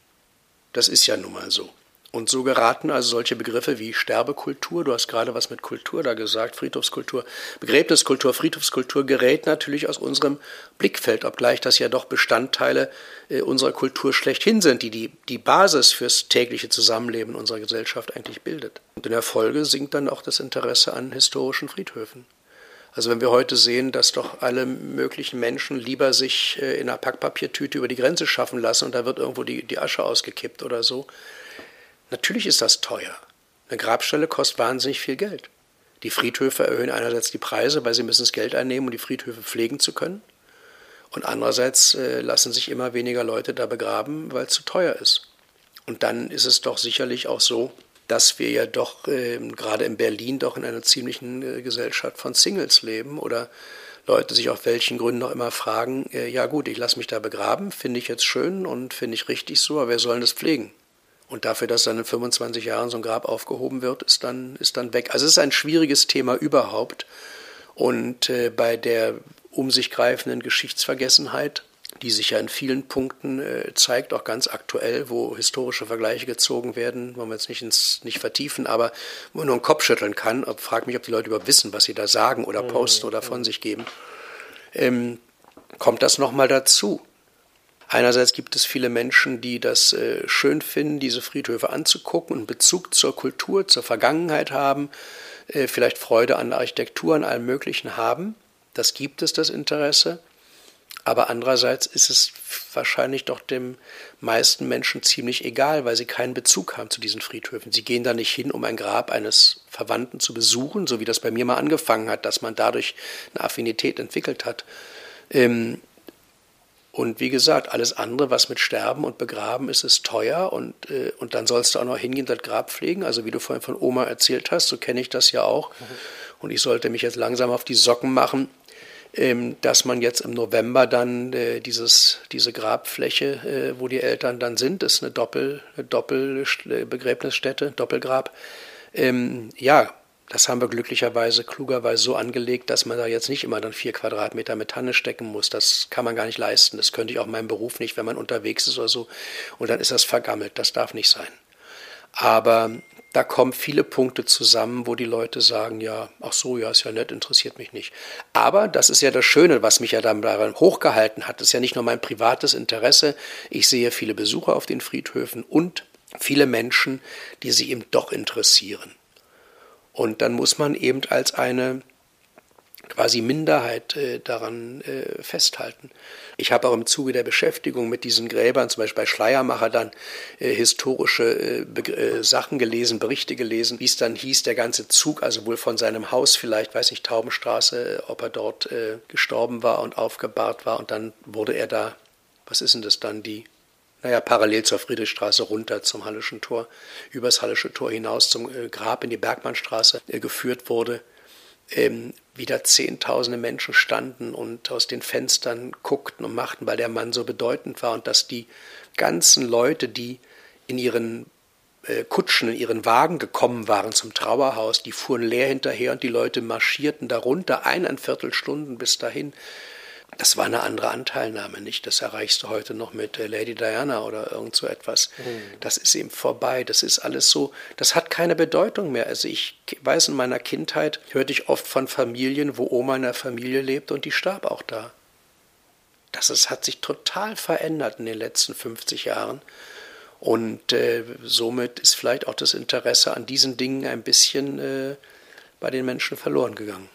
S3: Das ist ja nun mal so. Und so geraten also solche Begriffe wie Sterbekultur, du hast gerade was mit Kultur da gesagt, Friedhofskultur, Begräbniskultur, Friedhofskultur gerät natürlich aus unserem Blickfeld, obgleich das ja doch Bestandteile äh, unserer Kultur schlechthin sind, die, die die Basis fürs tägliche Zusammenleben unserer Gesellschaft eigentlich bildet. Und in der Folge sinkt dann auch das Interesse an historischen Friedhöfen. Also wenn wir heute sehen, dass doch alle möglichen Menschen lieber sich äh, in einer Packpapiertüte über die Grenze schaffen lassen und da wird irgendwo die, die Asche ausgekippt oder so, Natürlich ist das teuer. Eine Grabstelle kostet wahnsinnig viel Geld. Die Friedhöfe erhöhen einerseits die Preise, weil sie müssen das Geld einnehmen, um die Friedhöfe pflegen zu können. Und andererseits äh, lassen sich immer weniger Leute da begraben, weil es zu teuer ist. Und dann ist es doch sicherlich auch so, dass wir ja doch äh, gerade in Berlin doch in einer ziemlichen äh, Gesellschaft von Singles leben oder Leute sich auf welchen Gründen noch immer fragen, äh, ja gut, ich lasse mich da begraben, finde ich jetzt schön und finde ich richtig so, aber wer soll das pflegen? Und dafür, dass dann in 25 Jahren so ein Grab aufgehoben wird, ist dann, ist dann weg. Also es ist ein schwieriges Thema überhaupt. Und äh, bei der um sich greifenden Geschichtsvergessenheit, die sich ja in vielen Punkten äh, zeigt, auch ganz aktuell, wo historische Vergleiche gezogen werden, wollen wir jetzt nicht, ins, nicht vertiefen, aber wo man nur einen Kopf schütteln kann, fragt mich, ob die Leute überhaupt wissen, was sie da sagen oder posten oder von sich geben, ähm, kommt das nochmal dazu. Einerseits gibt es viele Menschen, die das äh, schön finden, diese Friedhöfe anzugucken und Bezug zur Kultur, zur Vergangenheit haben, äh, vielleicht Freude an Architektur, an allem Möglichen haben. Das gibt es, das Interesse. Aber andererseits ist es wahrscheinlich doch dem meisten Menschen ziemlich egal, weil sie keinen Bezug haben zu diesen Friedhöfen. Sie gehen da nicht hin, um ein Grab eines Verwandten zu besuchen, so wie das bei mir mal angefangen hat, dass man dadurch eine Affinität entwickelt hat. Ähm, und wie gesagt, alles andere, was mit Sterben und Begraben ist, ist teuer und, äh, und dann sollst du auch noch hingehen und das Grab pflegen. Also wie du vorhin von Oma erzählt hast, so kenne ich das ja auch. Mhm. Und ich sollte mich jetzt langsam auf die Socken machen, dass man jetzt im November dann äh, dieses, diese Grabfläche, äh, wo die Eltern dann sind, ist eine Doppel, Doppelbegräbnisstätte, Doppelgrab. Ähm, ja, das haben wir glücklicherweise klugerweise so angelegt, dass man da jetzt nicht immer dann vier Quadratmeter mit Tanne stecken muss. Das kann man gar nicht leisten. Das könnte ich auch meinem Beruf nicht, wenn man unterwegs ist oder so. Und dann ist das vergammelt. Das darf nicht sein. Aber da kommen viele Punkte zusammen, wo die Leute sagen, ja, ach so, ja, ist ja nett, interessiert mich nicht. Aber das ist ja das Schöne, was mich ja dann daran hochgehalten hat. Das ist ja nicht nur mein privates Interesse. Ich sehe viele Besucher auf den Friedhöfen und viele Menschen, die sich eben doch interessieren. Und dann muss man eben als eine quasi Minderheit äh, daran äh, festhalten. Ich habe auch im Zuge der Beschäftigung mit diesen Gräbern, zum Beispiel bei Schleiermacher, dann äh, historische äh, äh, Sachen gelesen, Berichte gelesen, wie es dann hieß, der ganze Zug, also wohl von seinem Haus vielleicht, weiß nicht, Taubenstraße, ob er dort äh, gestorben war und aufgebahrt war und dann wurde er da, was ist denn das dann, die naja, parallel zur Friedrichstraße runter zum Hallischen Tor, übers Hallische Tor hinaus zum äh, Grab in die Bergmannstraße äh, geführt wurde, ähm, wieder Zehntausende Menschen standen und aus den Fenstern guckten und machten, weil der Mann so bedeutend war und dass die ganzen Leute, die in ihren äh, Kutschen, in ihren Wagen gekommen waren zum Trauerhaus, die fuhren leer hinterher und die Leute marschierten darunter, eineinviertel Stunden bis dahin das war eine andere Anteilnahme, nicht? Das erreichst du heute noch mit äh, Lady Diana oder irgend so etwas. Mhm. Das ist eben vorbei. Das ist alles so, das hat keine Bedeutung mehr. Also ich weiß, in meiner Kindheit hörte ich oft von Familien, wo Oma in der Familie lebt und die starb auch da. Das ist, hat sich total verändert in den letzten 50 Jahren. Und äh, somit ist vielleicht auch das Interesse an diesen Dingen ein bisschen äh, bei den Menschen verloren gegangen.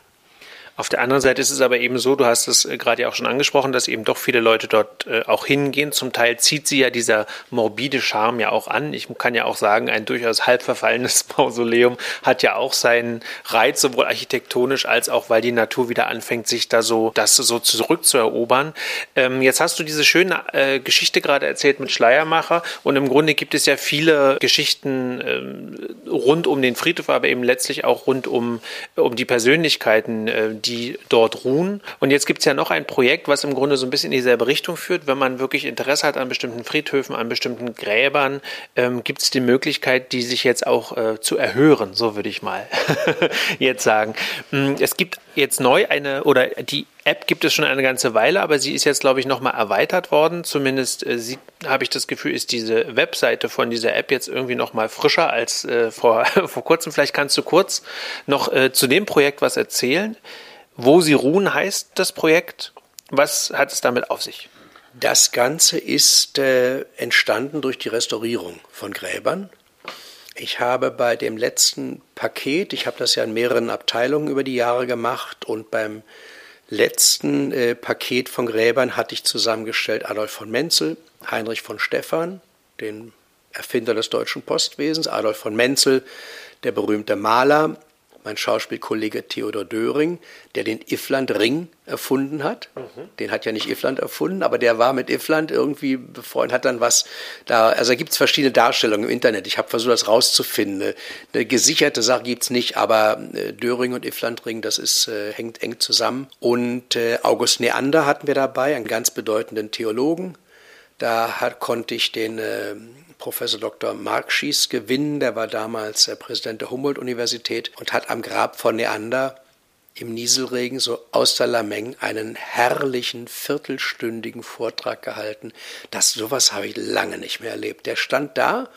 S2: Auf der anderen Seite ist es aber eben so, du hast es äh, gerade ja auch schon angesprochen, dass eben doch viele Leute dort äh, auch hingehen. Zum Teil zieht sie ja dieser morbide Charme ja auch an. Ich kann ja auch sagen, ein durchaus halb verfallenes Mausoleum hat ja auch seinen Reiz, sowohl architektonisch als auch, weil die Natur wieder anfängt, sich da so, das so zurückzuerobern. Ähm, jetzt hast du diese schöne äh, Geschichte gerade erzählt mit Schleiermacher und im Grunde gibt es ja viele Geschichten ähm, rund um den Friedhof, aber eben letztlich auch rund um, um die Persönlichkeiten, äh, die die dort ruhen. Und jetzt gibt es ja noch ein Projekt, was im Grunde so ein bisschen in dieselbe Richtung führt. Wenn man wirklich Interesse hat an bestimmten Friedhöfen, an bestimmten Gräbern, ähm, gibt es die Möglichkeit, die sich jetzt auch äh, zu erhören, so würde ich mal jetzt sagen. Mm, es gibt jetzt neu eine, oder die App gibt es schon eine ganze Weile, aber sie ist jetzt, glaube ich, nochmal erweitert worden. Zumindest äh, habe ich das Gefühl, ist diese Webseite von dieser App jetzt irgendwie nochmal frischer als äh, vor, vor kurzem. Vielleicht kannst du kurz noch äh, zu dem Projekt was erzählen. Wo sie ruhen heißt das Projekt. Was hat es damit auf sich?
S3: Das Ganze ist äh, entstanden durch die Restaurierung von Gräbern. Ich habe bei dem letzten Paket, ich habe das ja in mehreren Abteilungen über die Jahre gemacht und beim letzten äh, Paket von Gräbern hatte ich zusammengestellt Adolf von Menzel, Heinrich von Stephan, den Erfinder des deutschen Postwesens, Adolf von Menzel, der berühmte Maler, mein Schauspielkollege Theodor Döring, der den Iffland-Ring erfunden hat. Mhm. Den hat ja nicht Iffland erfunden, aber der war mit Iffland irgendwie befreundet, hat dann was da, also da gibt es verschiedene Darstellungen im Internet. Ich habe versucht, das rauszufinden. Eine gesicherte Sache gibt es nicht, aber äh, Döring und Iffland-Ring, das ist, äh, hängt eng zusammen. Und äh, August Neander hatten wir dabei, einen ganz bedeutenden Theologen. Da hat, konnte ich den äh, Professor Dr. Mark Schies gewinnen. Der war damals äh, Präsident der Humboldt-Universität und hat am Grab von Neander im Nieselregen so aus der Lameng einen herrlichen viertelstündigen Vortrag gehalten. Das sowas habe ich lange nicht mehr erlebt. Der stand da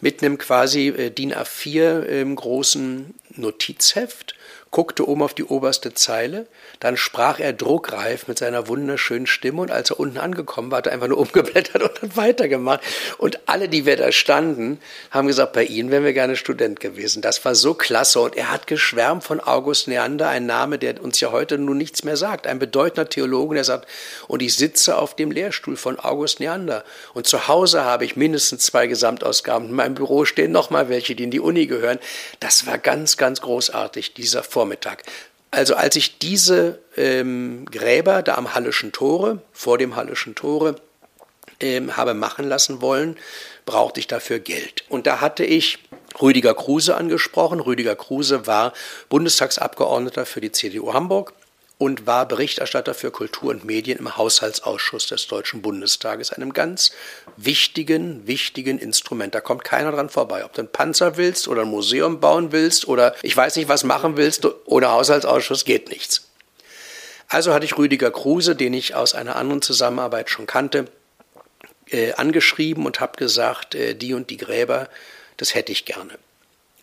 S3: mit einem quasi äh, DIN A4 im großen Notizheft guckte oben auf die oberste Zeile, dann sprach er druckreif mit seiner wunderschönen Stimme und als er unten angekommen war, hat er einfach nur umgeblättert und hat weitergemacht. Und alle, die wir da standen, haben gesagt, bei Ihnen wären wir gerne Student gewesen. Das war so klasse und er hat geschwärmt von August Neander, ein Name, der uns ja heute nun nichts mehr sagt, ein bedeutender Theologe, der sagt, und ich sitze auf dem Lehrstuhl von August Neander und zu Hause habe ich mindestens zwei Gesamtausgaben. In meinem Büro stehen noch mal welche, die in die Uni gehören. Das war ganz, ganz großartig, dieser Vormittag. Also als ich diese ähm, Gräber da am Hallischen Tore, vor dem Hallischen Tore, ähm, habe machen lassen wollen, brauchte ich dafür Geld. Und da hatte ich Rüdiger Kruse angesprochen. Rüdiger Kruse war Bundestagsabgeordneter für die CDU Hamburg und war Berichterstatter für Kultur und Medien im Haushaltsausschuss des Deutschen Bundestages, einem ganz wichtigen, wichtigen Instrument. Da kommt keiner dran vorbei. Ob du einen Panzer willst oder ein Museum bauen willst oder ich weiß nicht, was machen willst, ohne Haushaltsausschuss geht nichts. Also hatte ich Rüdiger Kruse, den ich aus einer anderen Zusammenarbeit schon kannte, äh, angeschrieben und habe gesagt, äh, die und die Gräber, das hätte ich gerne.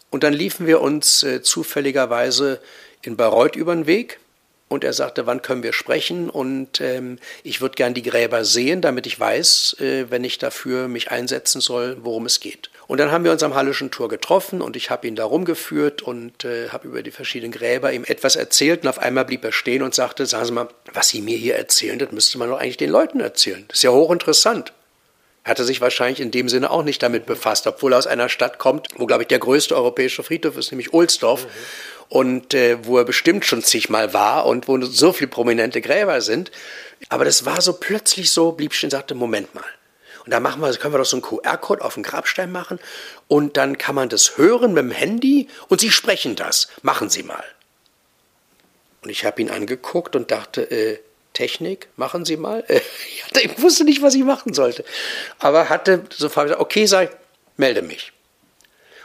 S3: Und dann liefen wir uns äh, zufälligerweise in Bayreuth über den Weg und er sagte, wann können wir sprechen? Und ähm, ich würde gern die Gräber sehen, damit ich weiß, äh, wenn ich dafür mich einsetzen soll, worum es geht. Und dann haben wir uns am Hallischen Tor getroffen und ich habe ihn da rumgeführt und äh, habe über die verschiedenen Gräber ihm etwas erzählt. Und auf einmal blieb er stehen und sagte, sagen Sie mal, was Sie mir hier erzählen, das müsste man doch eigentlich den Leuten erzählen. Das ist ja hochinteressant. Er hatte sich wahrscheinlich in dem Sinne auch nicht damit befasst, obwohl er aus einer Stadt kommt, wo, glaube ich, der größte europäische Friedhof ist, nämlich Ohlsdorf. Mhm und äh, wo er bestimmt schon zigmal war und wo so viele prominente Gräber sind. Aber das war so plötzlich so, blieb stehen und sagte, Moment mal. Und da machen wir, können wir doch so einen QR-Code auf den Grabstein machen und dann kann man das hören mit dem Handy und Sie sprechen das. Machen Sie mal. Und ich habe ihn angeguckt und dachte, äh, Technik, machen Sie mal. ich wusste nicht, was ich machen sollte. Aber hatte sofort gesagt, okay, sag, melde mich.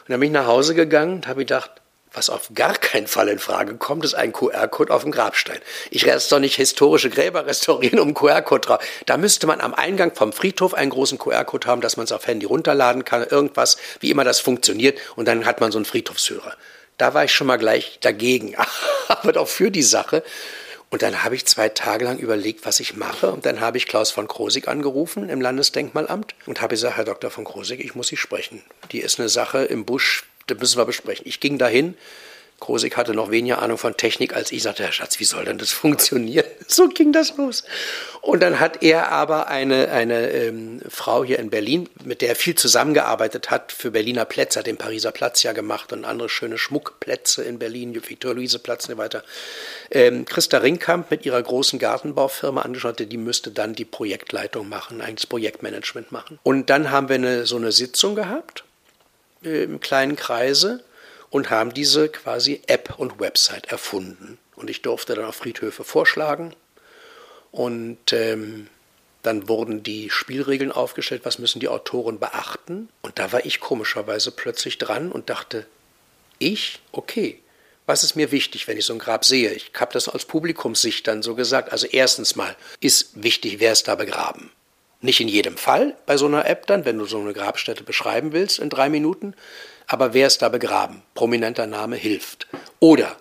S3: Und dann bin ich nach Hause gegangen und habe gedacht, was auf gar keinen Fall in Frage kommt, ist ein QR-Code auf dem Grabstein. Ich werde doch nicht historische Gräber restaurieren, um QR-Code drauf. Da müsste man am Eingang vom Friedhof einen großen QR-Code haben, dass man es auf Handy runterladen kann, irgendwas, wie immer das funktioniert, und dann hat man so einen Friedhofsführer. Da war ich schon mal gleich dagegen, aber doch für die Sache. Und dann habe ich zwei Tage lang überlegt, was ich mache. Und dann habe ich Klaus von Krosig angerufen im Landesdenkmalamt und habe gesagt, Herr Dr. von Krosig, ich muss Sie sprechen. Die ist eine Sache im Busch, das müssen wir besprechen. Ich ging dahin. Krosig hatte noch weniger Ahnung von Technik als ich. Sagte, Herr Schatz, wie soll denn das funktionieren? So ging das los. Und dann hat er aber eine, eine ähm, Frau hier in Berlin, mit der er viel zusammengearbeitet hat, für Berliner Plätze, hat den Pariser Platz ja gemacht und andere schöne Schmuckplätze in Berlin, Viktor-Luise-Platz und so weiter. Ähm, Christa Ringkamp mit ihrer großen Gartenbaufirma angeschaut, die müsste dann die Projektleitung machen, eigentlich das Projektmanagement machen. Und dann haben wir eine, so eine Sitzung gehabt äh, im kleinen Kreise und haben diese quasi App und Website erfunden. Und ich durfte dann auf Friedhöfe vorschlagen. Und ähm, dann wurden die Spielregeln aufgestellt, was müssen die Autoren beachten. Und da war ich komischerweise plötzlich dran und dachte, ich, okay, Was ist mir wichtig, wenn ich so ein Grab sehe? Ich habe das als Publikumssicht dann so gesagt. Also erstens mal ist wichtig, wer ist da begraben. Nicht in jedem Fall bei so einer App dann, wenn du so eine Grabstätte beschreiben willst in drei Minuten, aber wer ist da begraben? Prominenter Name hilft. Oder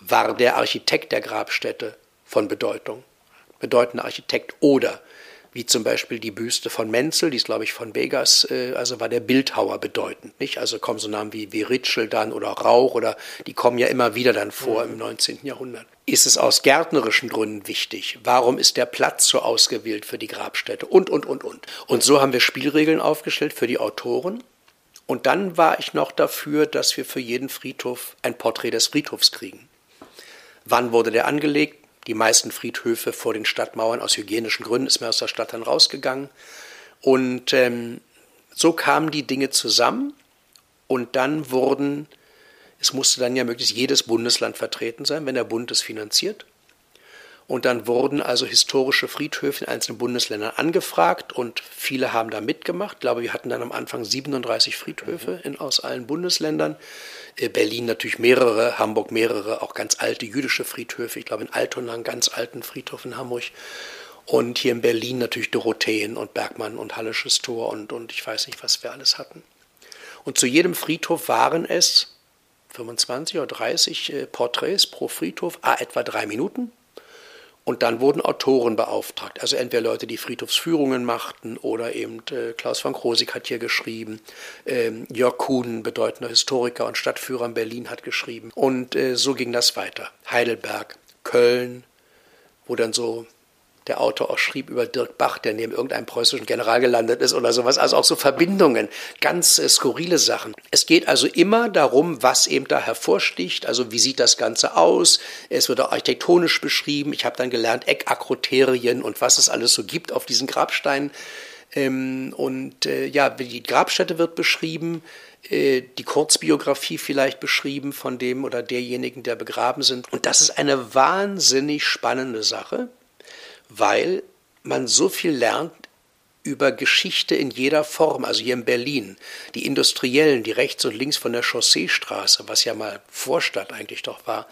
S3: war der Architekt der Grabstätte von Bedeutung? Bedeutender Architekt. Oder wie zum Beispiel die Büste von Menzel, die ist, glaube ich, von Vegas, äh, also war der Bildhauer bedeutend, nicht? Also kommen so Namen wie, wie Ritschel dann oder Rauch oder die kommen ja immer wieder dann vor mhm. im 19. Jahrhundert. Ist es aus gärtnerischen Gründen wichtig? Warum ist der Platz so ausgewählt für die Grabstätte? Und, und, und, und. Und so haben wir Spielregeln aufgestellt für die Autoren. Und dann war ich noch dafür, dass wir für jeden Friedhof ein Porträt des Friedhofs kriegen. Wann wurde der angelegt? Die meisten Friedhöfe vor den Stadtmauern aus hygienischen Gründen, ist mir aus der Stadt dann rausgegangen. Und ähm, so kamen die Dinge zusammen und dann wurden, es musste dann ja möglichst jedes Bundesland vertreten sein, wenn der Bund es finanziert. Und dann wurden also historische Friedhöfe in einzelnen Bundesländern angefragt und viele haben da mitgemacht. Ich glaube, wir hatten dann am Anfang 37 Friedhöfe in, aus allen Bundesländern. Äh, Berlin natürlich mehrere, Hamburg mehrere, auch ganz alte jüdische Friedhöfe. Ich glaube in Altona einen ganz alten Friedhof in Hamburg. Und hier in Berlin natürlich Dorotheen und Bergmann und Hallisches Tor und, und ich weiß nicht, was wir alles hatten. Und zu jedem Friedhof waren es 25 oder 30 äh, Porträts pro Friedhof, a etwa drei Minuten. Und dann wurden Autoren beauftragt, also entweder Leute, die Friedhofsführungen machten oder eben äh, Klaus von Krosig hat hier geschrieben, ähm, Jörg Kuhn, bedeutender Historiker und Stadtführer in Berlin, hat geschrieben. Und äh, so ging das weiter. Heidelberg, Köln, wo dann so der Autor auch schrieb über Dirk Bach, der neben irgendeinem preußischen General gelandet ist oder sowas. Also auch so Verbindungen, ganz äh, skurrile Sachen. Es geht also immer darum, was eben da hervorsticht. Also wie sieht das Ganze aus? Es wird auch architektonisch beschrieben. Ich habe dann gelernt Eckakroterien und was es alles so gibt auf diesen Grabsteinen. Ähm, und äh, ja, die Grabstätte wird beschrieben, äh, die Kurzbiografie vielleicht beschrieben von dem oder derjenigen, der begraben sind. Und das ist eine wahnsinnig spannende Sache weil man so viel lernt über Geschichte in jeder Form, also hier in Berlin, die Industriellen, die rechts und links von der Chausseestraße, was ja mal Vorstadt eigentlich doch war,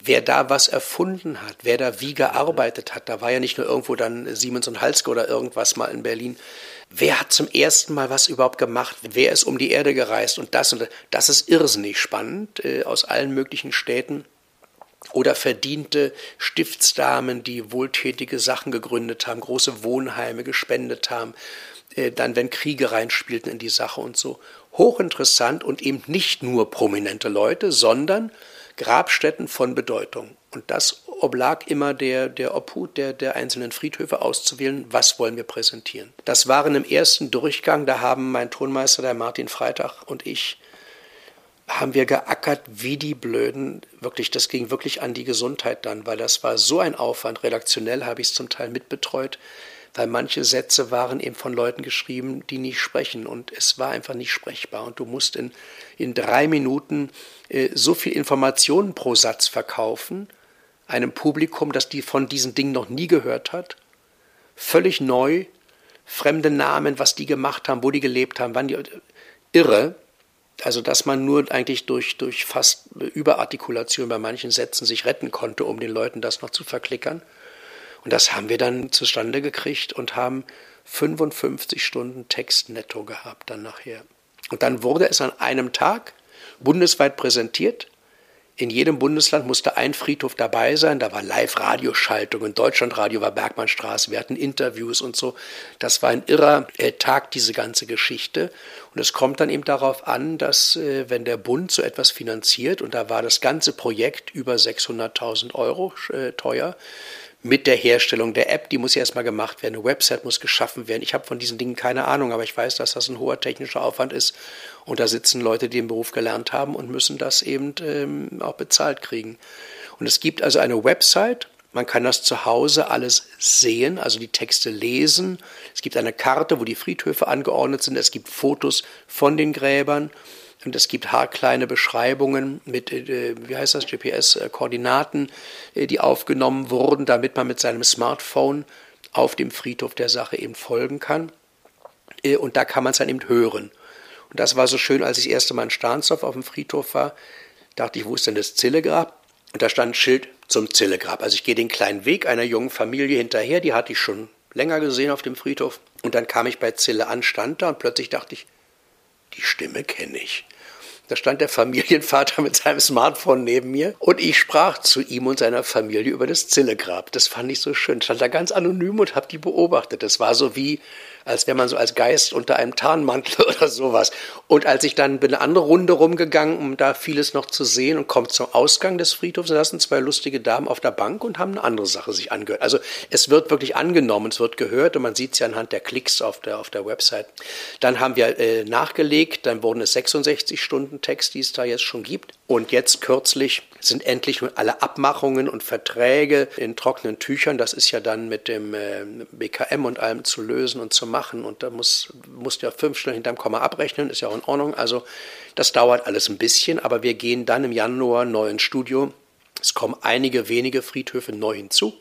S3: wer da was erfunden hat, wer da wie gearbeitet hat, da war ja nicht nur irgendwo dann Siemens und Halske oder irgendwas mal in Berlin, wer hat zum ersten Mal was überhaupt gemacht, wer ist um die Erde gereist? Und das und das, das ist irrsinnig spannend äh, aus allen möglichen Städten oder verdiente Stiftsdamen, die wohltätige Sachen gegründet haben, große Wohnheime gespendet haben, äh, dann wenn Kriege reinspielten in die Sache und so. Hochinteressant und eben nicht nur prominente Leute, sondern Grabstätten von Bedeutung. Und das oblag immer der, der Obhut der, der einzelnen Friedhöfe auszuwählen, was wollen wir präsentieren. Das waren im ersten Durchgang, da haben mein Tonmeister, der Martin Freitag und ich haben wir geackert wie die Blöden. Wirklich, das ging wirklich an die Gesundheit dann, weil das war so ein Aufwand. Redaktionell habe ich es zum Teil mitbetreut, weil manche Sätze waren eben von Leuten geschrieben, die nicht sprechen und es war einfach nicht sprechbar. Und du musst in, in drei Minuten äh, so viel Informationen pro Satz verkaufen, einem Publikum, das die von diesen Dingen noch nie gehört hat, völlig neu, fremde Namen, was die gemacht haben, wo die gelebt haben, wann die irre also dass man nur eigentlich durch, durch fast Überartikulation bei manchen Sätzen sich retten konnte, um den Leuten das noch zu verklickern. Und das haben wir dann zustande gekriegt und haben 55 Stunden Text netto gehabt dann nachher. Und dann wurde es an einem Tag bundesweit präsentiert in jedem Bundesland musste ein Friedhof dabei sein. Da war Live-Radioschaltung. In Deutschlandradio war Bergmannstraße. Wir hatten Interviews und so. Das war ein irrer äh, Tag, diese ganze Geschichte. Und es kommt dann eben darauf an, dass, äh, wenn der Bund so etwas finanziert, und da war das ganze Projekt über 600.000 Euro äh, teuer, mit der Herstellung der App, die muss ja erstmal gemacht werden, eine Website muss geschaffen werden. Ich habe von diesen Dingen keine Ahnung, aber ich weiß, dass das ein hoher technischer Aufwand ist. Und da sitzen Leute, die den Beruf gelernt haben und müssen das eben ähm, auch bezahlt kriegen. Und es gibt also eine Website, man kann das zu Hause alles sehen, also die Texte lesen. Es gibt eine Karte, wo die Friedhöfe angeordnet sind. Es gibt Fotos von den Gräbern. Und es gibt haarkleine Beschreibungen mit, äh, wie heißt das, GPS-Koordinaten, äh, die aufgenommen wurden, damit man mit seinem Smartphone auf dem Friedhof der Sache eben folgen kann. Äh, und da kann man es dann eben hören. Und das war so schön, als ich das erste Mal in Stahnsdorf auf dem Friedhof war. Dachte ich, wo ist denn das Zillegrab? Und da stand ein Schild zum Zillegrab. Also ich gehe den kleinen Weg einer jungen Familie hinterher, die hatte ich schon länger gesehen auf dem Friedhof. Und dann kam ich bei Zille an, stand da und plötzlich dachte ich, die Stimme kenne ich. Da stand der Familienvater mit seinem Smartphone neben mir und ich sprach zu ihm und seiner Familie über das Zillegrab. Das fand ich so schön. Stand da ganz anonym und habe die beobachtet. Das war so wie als wäre man so als Geist unter einem Tarnmantel oder sowas. Und als ich dann bin eine andere Runde rumgegangen, um da vieles noch zu sehen und kommt zum Ausgang des Friedhofs, da saßen zwei lustige Damen auf der Bank und haben eine andere Sache sich angehört. Also es wird wirklich angenommen, es wird gehört und man sieht es ja anhand der Klicks auf der, auf der Website. Dann haben wir äh, nachgelegt, dann wurden es 66 Stunden Text, die es da jetzt schon gibt. Und jetzt kürzlich sind endlich nun alle Abmachungen und Verträge in trockenen Tüchern. Das ist ja dann mit dem äh, BKM und allem zu lösen und zu machen. Und da muss, du ja fünf Stunden hinterm Komma abrechnen, ist ja auch in Ordnung. Also das dauert alles ein bisschen, aber wir gehen dann im Januar neu ins Studio. Es kommen einige wenige Friedhöfe neu hinzu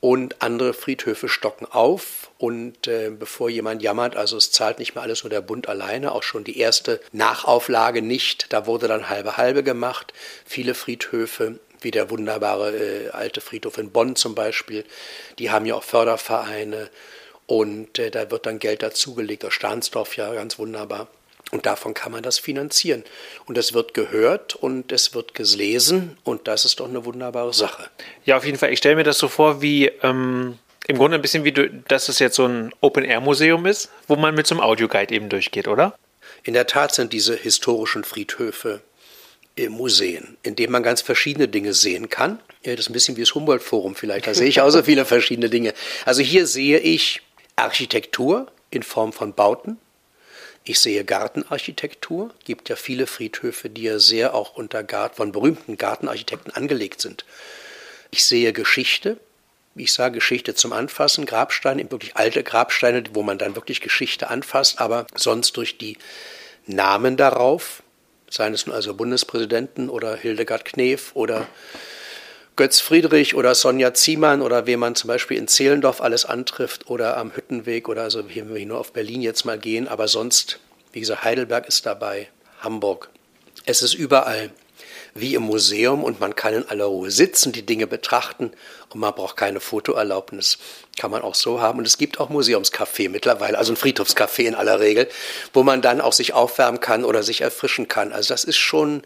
S3: und andere Friedhöfe stocken auf. Und äh, bevor jemand jammert, also es zahlt nicht mehr alles nur der Bund alleine, auch schon die erste Nachauflage nicht. Da wurde dann halbe halbe gemacht. Viele Friedhöfe, wie der wunderbare äh, alte Friedhof in Bonn zum Beispiel, die haben ja auch Fördervereine und äh, da wird dann Geld dazugelegt. Aus Stahnsdorf ja ganz wunderbar. Und davon kann man das finanzieren. Und es wird gehört und es wird gelesen und das ist doch eine wunderbare Sache.
S2: Ja, auf jeden Fall. Ich stelle mir das so vor, wie ähm, im Grunde ein bisschen wie, du, dass es jetzt so ein Open-Air-Museum ist, wo man mit so einem Audioguide eben durchgeht, oder?
S3: In der Tat sind diese historischen Friedhöfe Museen, in denen man ganz verschiedene Dinge sehen kann. Ja, das ist ein bisschen wie das Humboldt-Forum vielleicht. Da sehe ich auch so viele verschiedene Dinge. Also hier sehe ich Architektur in Form von Bauten. Ich sehe Gartenarchitektur. Es gibt ja viele Friedhöfe, die ja sehr auch unter Gart von berühmten Gartenarchitekten angelegt sind. Ich sehe Geschichte. Ich sage Geschichte zum Anfassen, Grabsteine, wirklich alte Grabsteine, wo man dann wirklich Geschichte anfasst, aber sonst durch die Namen darauf, seien es nun also Bundespräsidenten oder Hildegard Knef oder Götz Friedrich oder Sonja Ziemann oder wen man zum Beispiel in Zehlendorf alles antrifft oder am Hüttenweg oder also hier wir nur auf Berlin jetzt mal gehen, aber sonst, wie gesagt, Heidelberg ist dabei, Hamburg. Es ist überall wie im Museum und man kann in aller Ruhe sitzen, die Dinge betrachten und man braucht keine Fotoerlaubnis. Kann man auch so haben. Und es gibt auch Museumscafé mittlerweile, also ein Friedhofscafé in aller Regel, wo man dann auch sich aufwärmen kann oder sich erfrischen kann. Also das ist schon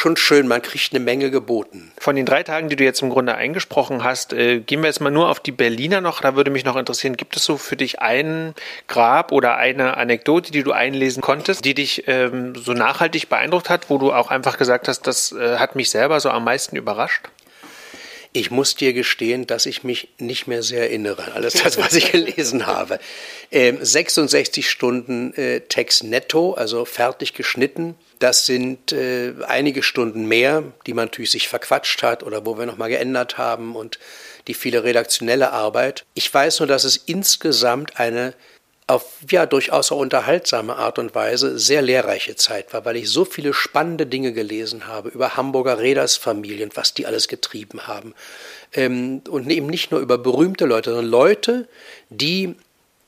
S3: schon schön, man kriegt eine Menge geboten.
S2: Von den drei Tagen, die du jetzt im Grunde eingesprochen hast, äh, gehen wir jetzt mal nur auf die Berliner noch. Da würde mich noch interessieren, gibt es so für dich ein Grab oder eine Anekdote, die du einlesen konntest, die dich ähm, so nachhaltig beeindruckt hat, wo du auch einfach gesagt hast, das äh, hat mich selber so am meisten überrascht?
S3: Ich muss dir gestehen, dass ich mich nicht mehr sehr erinnere an alles das, was ich gelesen habe. Ähm, 66 Stunden äh, Text netto, also fertig geschnitten. Das sind äh, einige Stunden mehr, die man natürlich sich verquatscht hat oder wo wir nochmal geändert haben und die viele redaktionelle Arbeit. Ich weiß nur, dass es insgesamt eine auf ja durchaus auch unterhaltsame Art und Weise sehr lehrreiche Zeit war, weil ich so viele spannende Dinge gelesen habe über Hamburger Rädersfamilien, was die alles getrieben haben. Ähm, und eben nicht nur über berühmte Leute, sondern Leute, die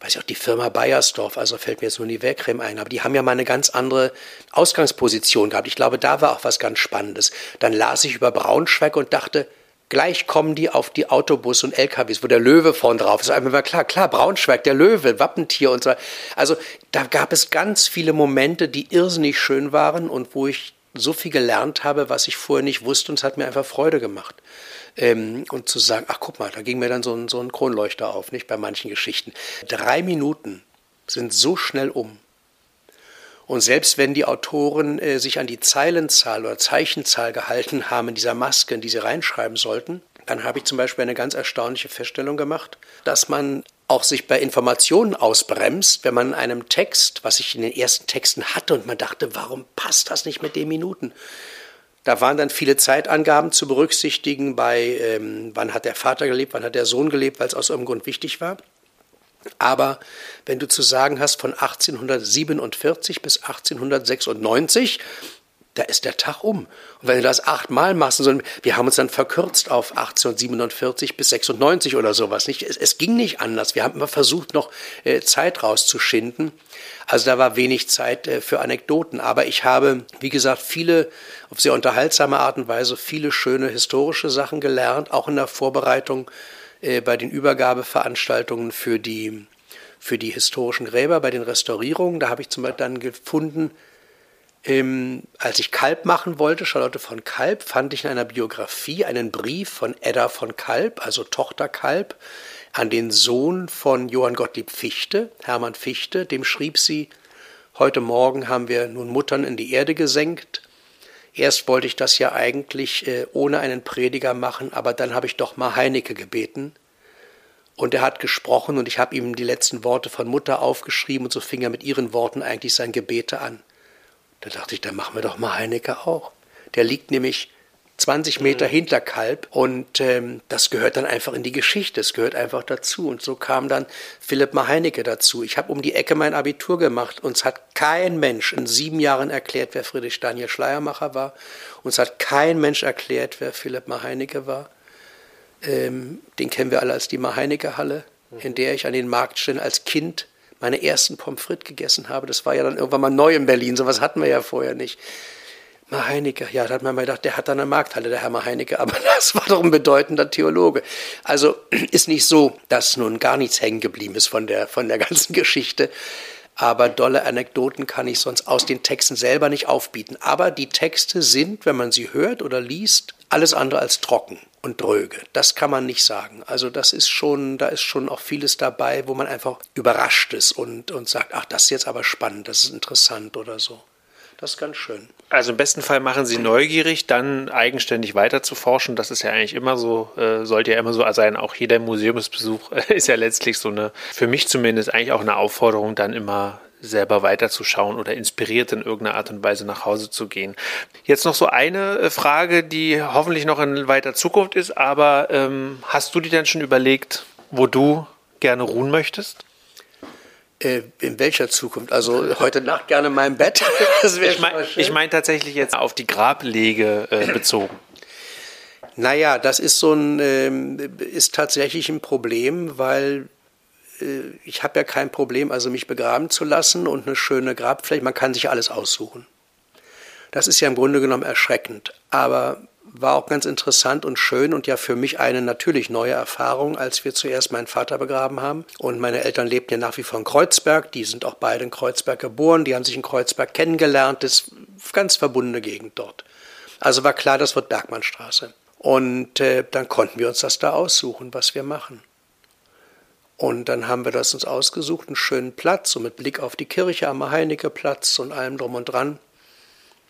S3: weiß ich auch, die Firma Bayersdorf, also fällt mir jetzt nur die Wehrcreme ein, aber die haben ja mal eine ganz andere Ausgangsposition gehabt. Ich glaube, da war auch was ganz Spannendes. Dann las ich über Braunschweig und dachte, gleich kommen die auf die Autobus und LKWs, wo der Löwe vorn drauf ist. Einmal war klar, klar, Braunschweig, der Löwe, Wappentier und so. Also da gab es ganz viele Momente, die irrsinnig schön waren und wo ich so viel gelernt habe, was ich vorher nicht wusste und es hat mir einfach Freude gemacht. Ähm, und zu sagen, ach guck mal, da ging mir dann so ein, so ein Kronleuchter auf, nicht bei manchen Geschichten. Drei Minuten sind so schnell um. Und selbst wenn die Autoren äh, sich an die Zeilenzahl oder Zeichenzahl gehalten haben in dieser Maske, in die sie reinschreiben sollten, dann habe ich zum Beispiel eine ganz erstaunliche Feststellung gemacht, dass man auch sich bei Informationen ausbremst, wenn man in einem Text, was ich in den ersten Texten hatte und man dachte, warum passt das nicht mit den Minuten? Da waren dann viele Zeitangaben zu berücksichtigen bei, ähm, wann hat der Vater gelebt, wann hat der Sohn gelebt, weil es aus irgendeinem Grund wichtig war. Aber wenn du zu sagen hast, von 1847 bis 1896, da ist der Tag um. Und wenn du das achtmal machst, so, wir haben uns dann verkürzt auf 1847 bis 96 oder sowas. Nicht? Es, es ging nicht anders. Wir haben immer versucht, noch äh, Zeit rauszuschinden. Also da war wenig Zeit äh, für Anekdoten. Aber ich habe, wie gesagt, viele, auf sehr unterhaltsame Art und Weise, viele schöne historische Sachen gelernt, auch in der Vorbereitung äh, bei den Übergabeveranstaltungen für die, für die historischen Gräber, bei den Restaurierungen. Da habe ich zum Beispiel dann gefunden, ähm, als ich Kalb machen wollte, Charlotte von Kalb, fand ich in einer Biografie einen Brief von Edda von Kalb, also Tochter Kalb, an den Sohn von Johann Gottlieb Fichte, Hermann Fichte. Dem schrieb sie, heute Morgen haben wir nun Muttern in die Erde gesenkt. Erst wollte ich das ja eigentlich äh, ohne einen Prediger machen, aber dann habe ich doch mal Heinecke gebeten. Und er hat gesprochen und ich habe ihm die letzten Worte von Mutter aufgeschrieben und so fing er mit ihren Worten eigentlich sein Gebete an. Da dachte ich, dann machen wir doch mal Heinecke auch. Der liegt nämlich 20 Meter mhm. hinter Kalb und ähm, das gehört dann einfach in die Geschichte, es gehört einfach dazu. Und so kam dann Philipp Maheinecke dazu. Ich habe um die Ecke mein Abitur gemacht. Uns hat kein Mensch in sieben Jahren erklärt, wer Friedrich Daniel Schleiermacher war. Uns hat kein Mensch erklärt, wer Philipp Maheinecke war. Ähm, den kennen wir alle als die Maheinecke-Halle, in der ich an den Marktstellen als Kind meine ersten Pommes frites gegessen habe. Das war ja dann irgendwann mal neu in Berlin. Sowas hatten wir ja vorher nicht. Mal Heinecke, ja, da hat man mal gedacht, der hat dann eine Markthalle, der Herr Mal Heinecke, aber das war doch ein bedeutender Theologe. Also ist nicht so, dass nun gar nichts hängen geblieben ist von der, von der ganzen Geschichte. Aber dolle Anekdoten kann ich sonst aus den Texten selber nicht aufbieten. Aber die Texte sind, wenn man sie hört oder liest, alles andere als trocken und dröge. Das kann man nicht sagen. Also das ist schon, da ist schon auch vieles dabei, wo man einfach überrascht ist und, und sagt, ach, das ist jetzt aber spannend, das ist interessant oder so. Das ist ganz schön.
S2: Also im besten Fall machen Sie neugierig, dann eigenständig weiter zu forschen. Das ist ja eigentlich immer so, äh, sollte ja immer so sein. Auch jeder Museumsbesuch ist ja letztlich so eine, für mich zumindest eigentlich auch eine Aufforderung, dann immer selber weiterzuschauen oder inspiriert in irgendeiner Art und Weise nach Hause zu gehen. Jetzt noch so eine äh, Frage, die hoffentlich noch in weiter Zukunft ist, aber ähm, hast du dir denn schon überlegt, wo du gerne ruhen möchtest?
S3: Äh, in welcher Zukunft? Also heute Nacht gerne in meinem Bett.
S2: ich meine ich mein tatsächlich jetzt auf die Grablege äh, bezogen.
S3: Naja, das ist so ein, ähm, ist tatsächlich ein Problem, weil äh, ich habe ja kein Problem, also mich begraben zu lassen und eine schöne Grabfläche. Man kann sich alles aussuchen. Das ist ja im Grunde genommen erschreckend, aber war auch ganz interessant und schön und ja für mich eine natürlich neue Erfahrung, als wir zuerst meinen Vater begraben haben. Und meine Eltern lebten ja nach wie vor in Kreuzberg. Die sind auch beide in Kreuzberg geboren. Die haben sich in Kreuzberg kennengelernt. Das ist eine ganz verbundene Gegend dort. Also war klar, das wird Bergmannstraße. Und äh, dann konnten wir uns das da aussuchen, was wir machen. Und dann haben wir das uns ausgesucht, einen schönen Platz, so mit Blick auf die Kirche am Heinecke-Platz und allem drum und dran.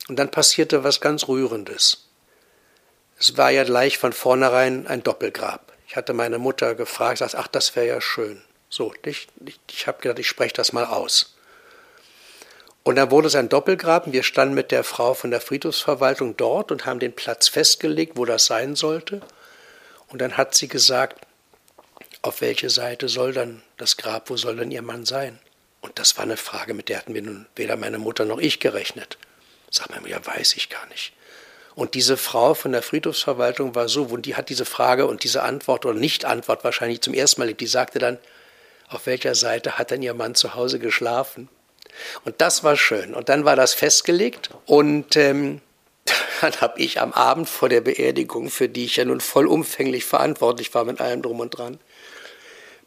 S3: Und dann passierte was ganz Rührendes. Es war ja gleich von vornherein ein Doppelgrab. Ich hatte meine Mutter gefragt, sagt, ach, das wäre ja schön. So, ich, ich, ich habe gedacht, ich spreche das mal aus. Und dann wurde es ein Doppelgrab. Wir standen mit der Frau von der Friedhofsverwaltung dort und haben den Platz festgelegt, wo das sein sollte. Und dann hat sie gesagt, auf welche Seite soll dann das Grab, wo soll denn ihr Mann sein? Und das war eine Frage, mit der hatten wir nun weder meine Mutter noch ich gerechnet. Sagt man, ja, weiß ich gar nicht. Und diese Frau von der Friedhofsverwaltung war so, und die hat diese Frage und diese Antwort oder Nicht-Antwort wahrscheinlich zum ersten Mal, die sagte dann, auf welcher Seite hat denn ihr Mann zu Hause geschlafen? Und das war schön. Und dann war das festgelegt und ähm, dann habe ich am Abend vor der Beerdigung, für die ich ja nun vollumfänglich verantwortlich war mit allem drum und dran,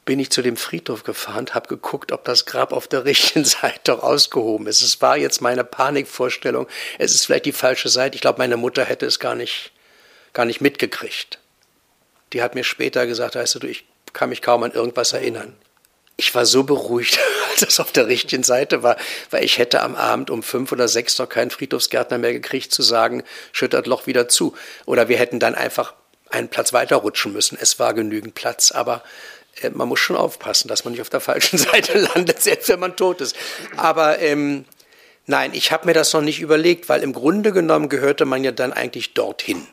S3: bin ich zu dem Friedhof gefahren, habe geguckt, ob das Grab auf der richtigen Seite rausgehoben ist. Es war jetzt meine Panikvorstellung. Es ist vielleicht die falsche Seite. Ich glaube, meine Mutter hätte es gar nicht, gar nicht mitgekriegt. Die hat mir später gesagt, weißt du, ich kann mich kaum an irgendwas erinnern. Ich war so beruhigt, als es auf der richtigen Seite war, weil ich hätte am Abend um fünf oder sechs noch keinen Friedhofsgärtner mehr gekriegt, zu sagen, schüttert Loch wieder zu. Oder wir hätten dann einfach einen Platz weiterrutschen müssen. Es war genügend Platz, aber man muss schon aufpassen, dass man nicht auf der falschen Seite landet, selbst wenn man tot ist. Aber ähm, nein, ich habe mir das noch nicht überlegt, weil im Grunde genommen gehörte man ja dann eigentlich dorthin.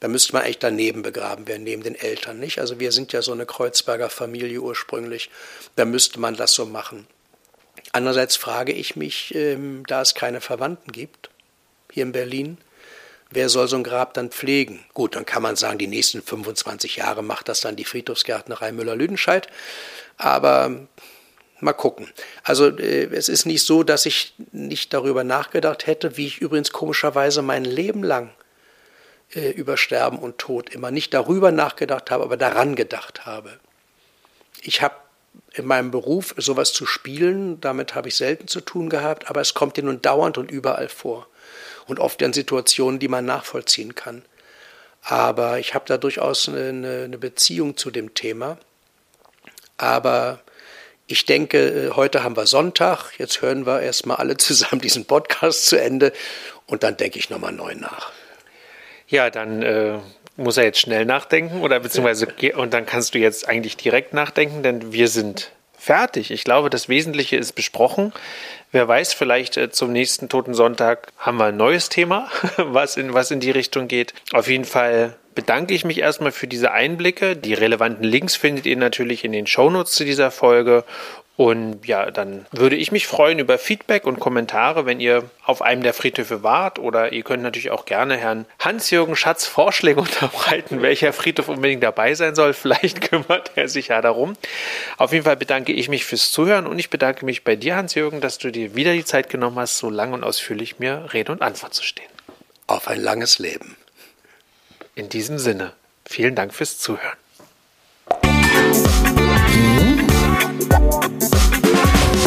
S3: Da müsste man eigentlich daneben begraben werden, neben den Eltern, nicht? Also wir sind ja so eine Kreuzberger Familie ursprünglich. Da müsste man das so machen. Andererseits frage ich mich, ähm, da es keine Verwandten gibt, hier in Berlin. Wer soll so ein Grab dann pflegen? Gut, dann kann man sagen, die nächsten 25 Jahre macht das dann die Friedhofsgärtnerei Müller-Lüdenscheid. Aber mal gucken. Also äh, es ist nicht so, dass ich nicht darüber nachgedacht hätte, wie ich übrigens komischerweise mein Leben lang äh, über Sterben und Tod immer nicht darüber nachgedacht habe, aber daran gedacht habe. Ich habe in meinem Beruf sowas zu spielen, damit habe ich selten zu tun gehabt, aber es kommt dir nun dauernd und überall vor. Und oft in Situationen, die man nachvollziehen kann. Aber ich habe da durchaus eine, eine Beziehung zu dem Thema. Aber ich denke, äh, heute haben wir Sonntag, jetzt hören wir erstmal alle zusammen diesen Podcast zu Ende und dann denke ich nochmal neu nach.
S2: Ja, dann äh, muss er jetzt schnell nachdenken oder beziehungsweise und dann kannst du jetzt eigentlich direkt nachdenken, denn wir sind fertig. Ich glaube, das Wesentliche ist besprochen. Wer weiß, vielleicht äh, zum nächsten Toten Sonntag haben wir ein neues Thema, was in, was in die Richtung geht. Auf jeden Fall bedanke ich mich erstmal für diese Einblicke. Die relevanten Links findet ihr natürlich in den Shownotes zu dieser Folge und ja, dann würde ich mich freuen über Feedback und Kommentare, wenn ihr auf einem der Friedhöfe wart. Oder ihr könnt natürlich auch gerne Herrn Hans-Jürgen Schatz Vorschläge unterbreiten, welcher Friedhof unbedingt dabei sein soll. Vielleicht kümmert er sich ja darum. Auf jeden Fall bedanke ich mich fürs Zuhören und ich bedanke mich bei dir, Hans-Jürgen, dass du dir wieder die Zeit genommen hast, so lang und ausführlich mir Rede und Antwort zu stehen.
S3: Auf ein langes Leben.
S2: In diesem Sinne, vielen Dank fürs Zuhören.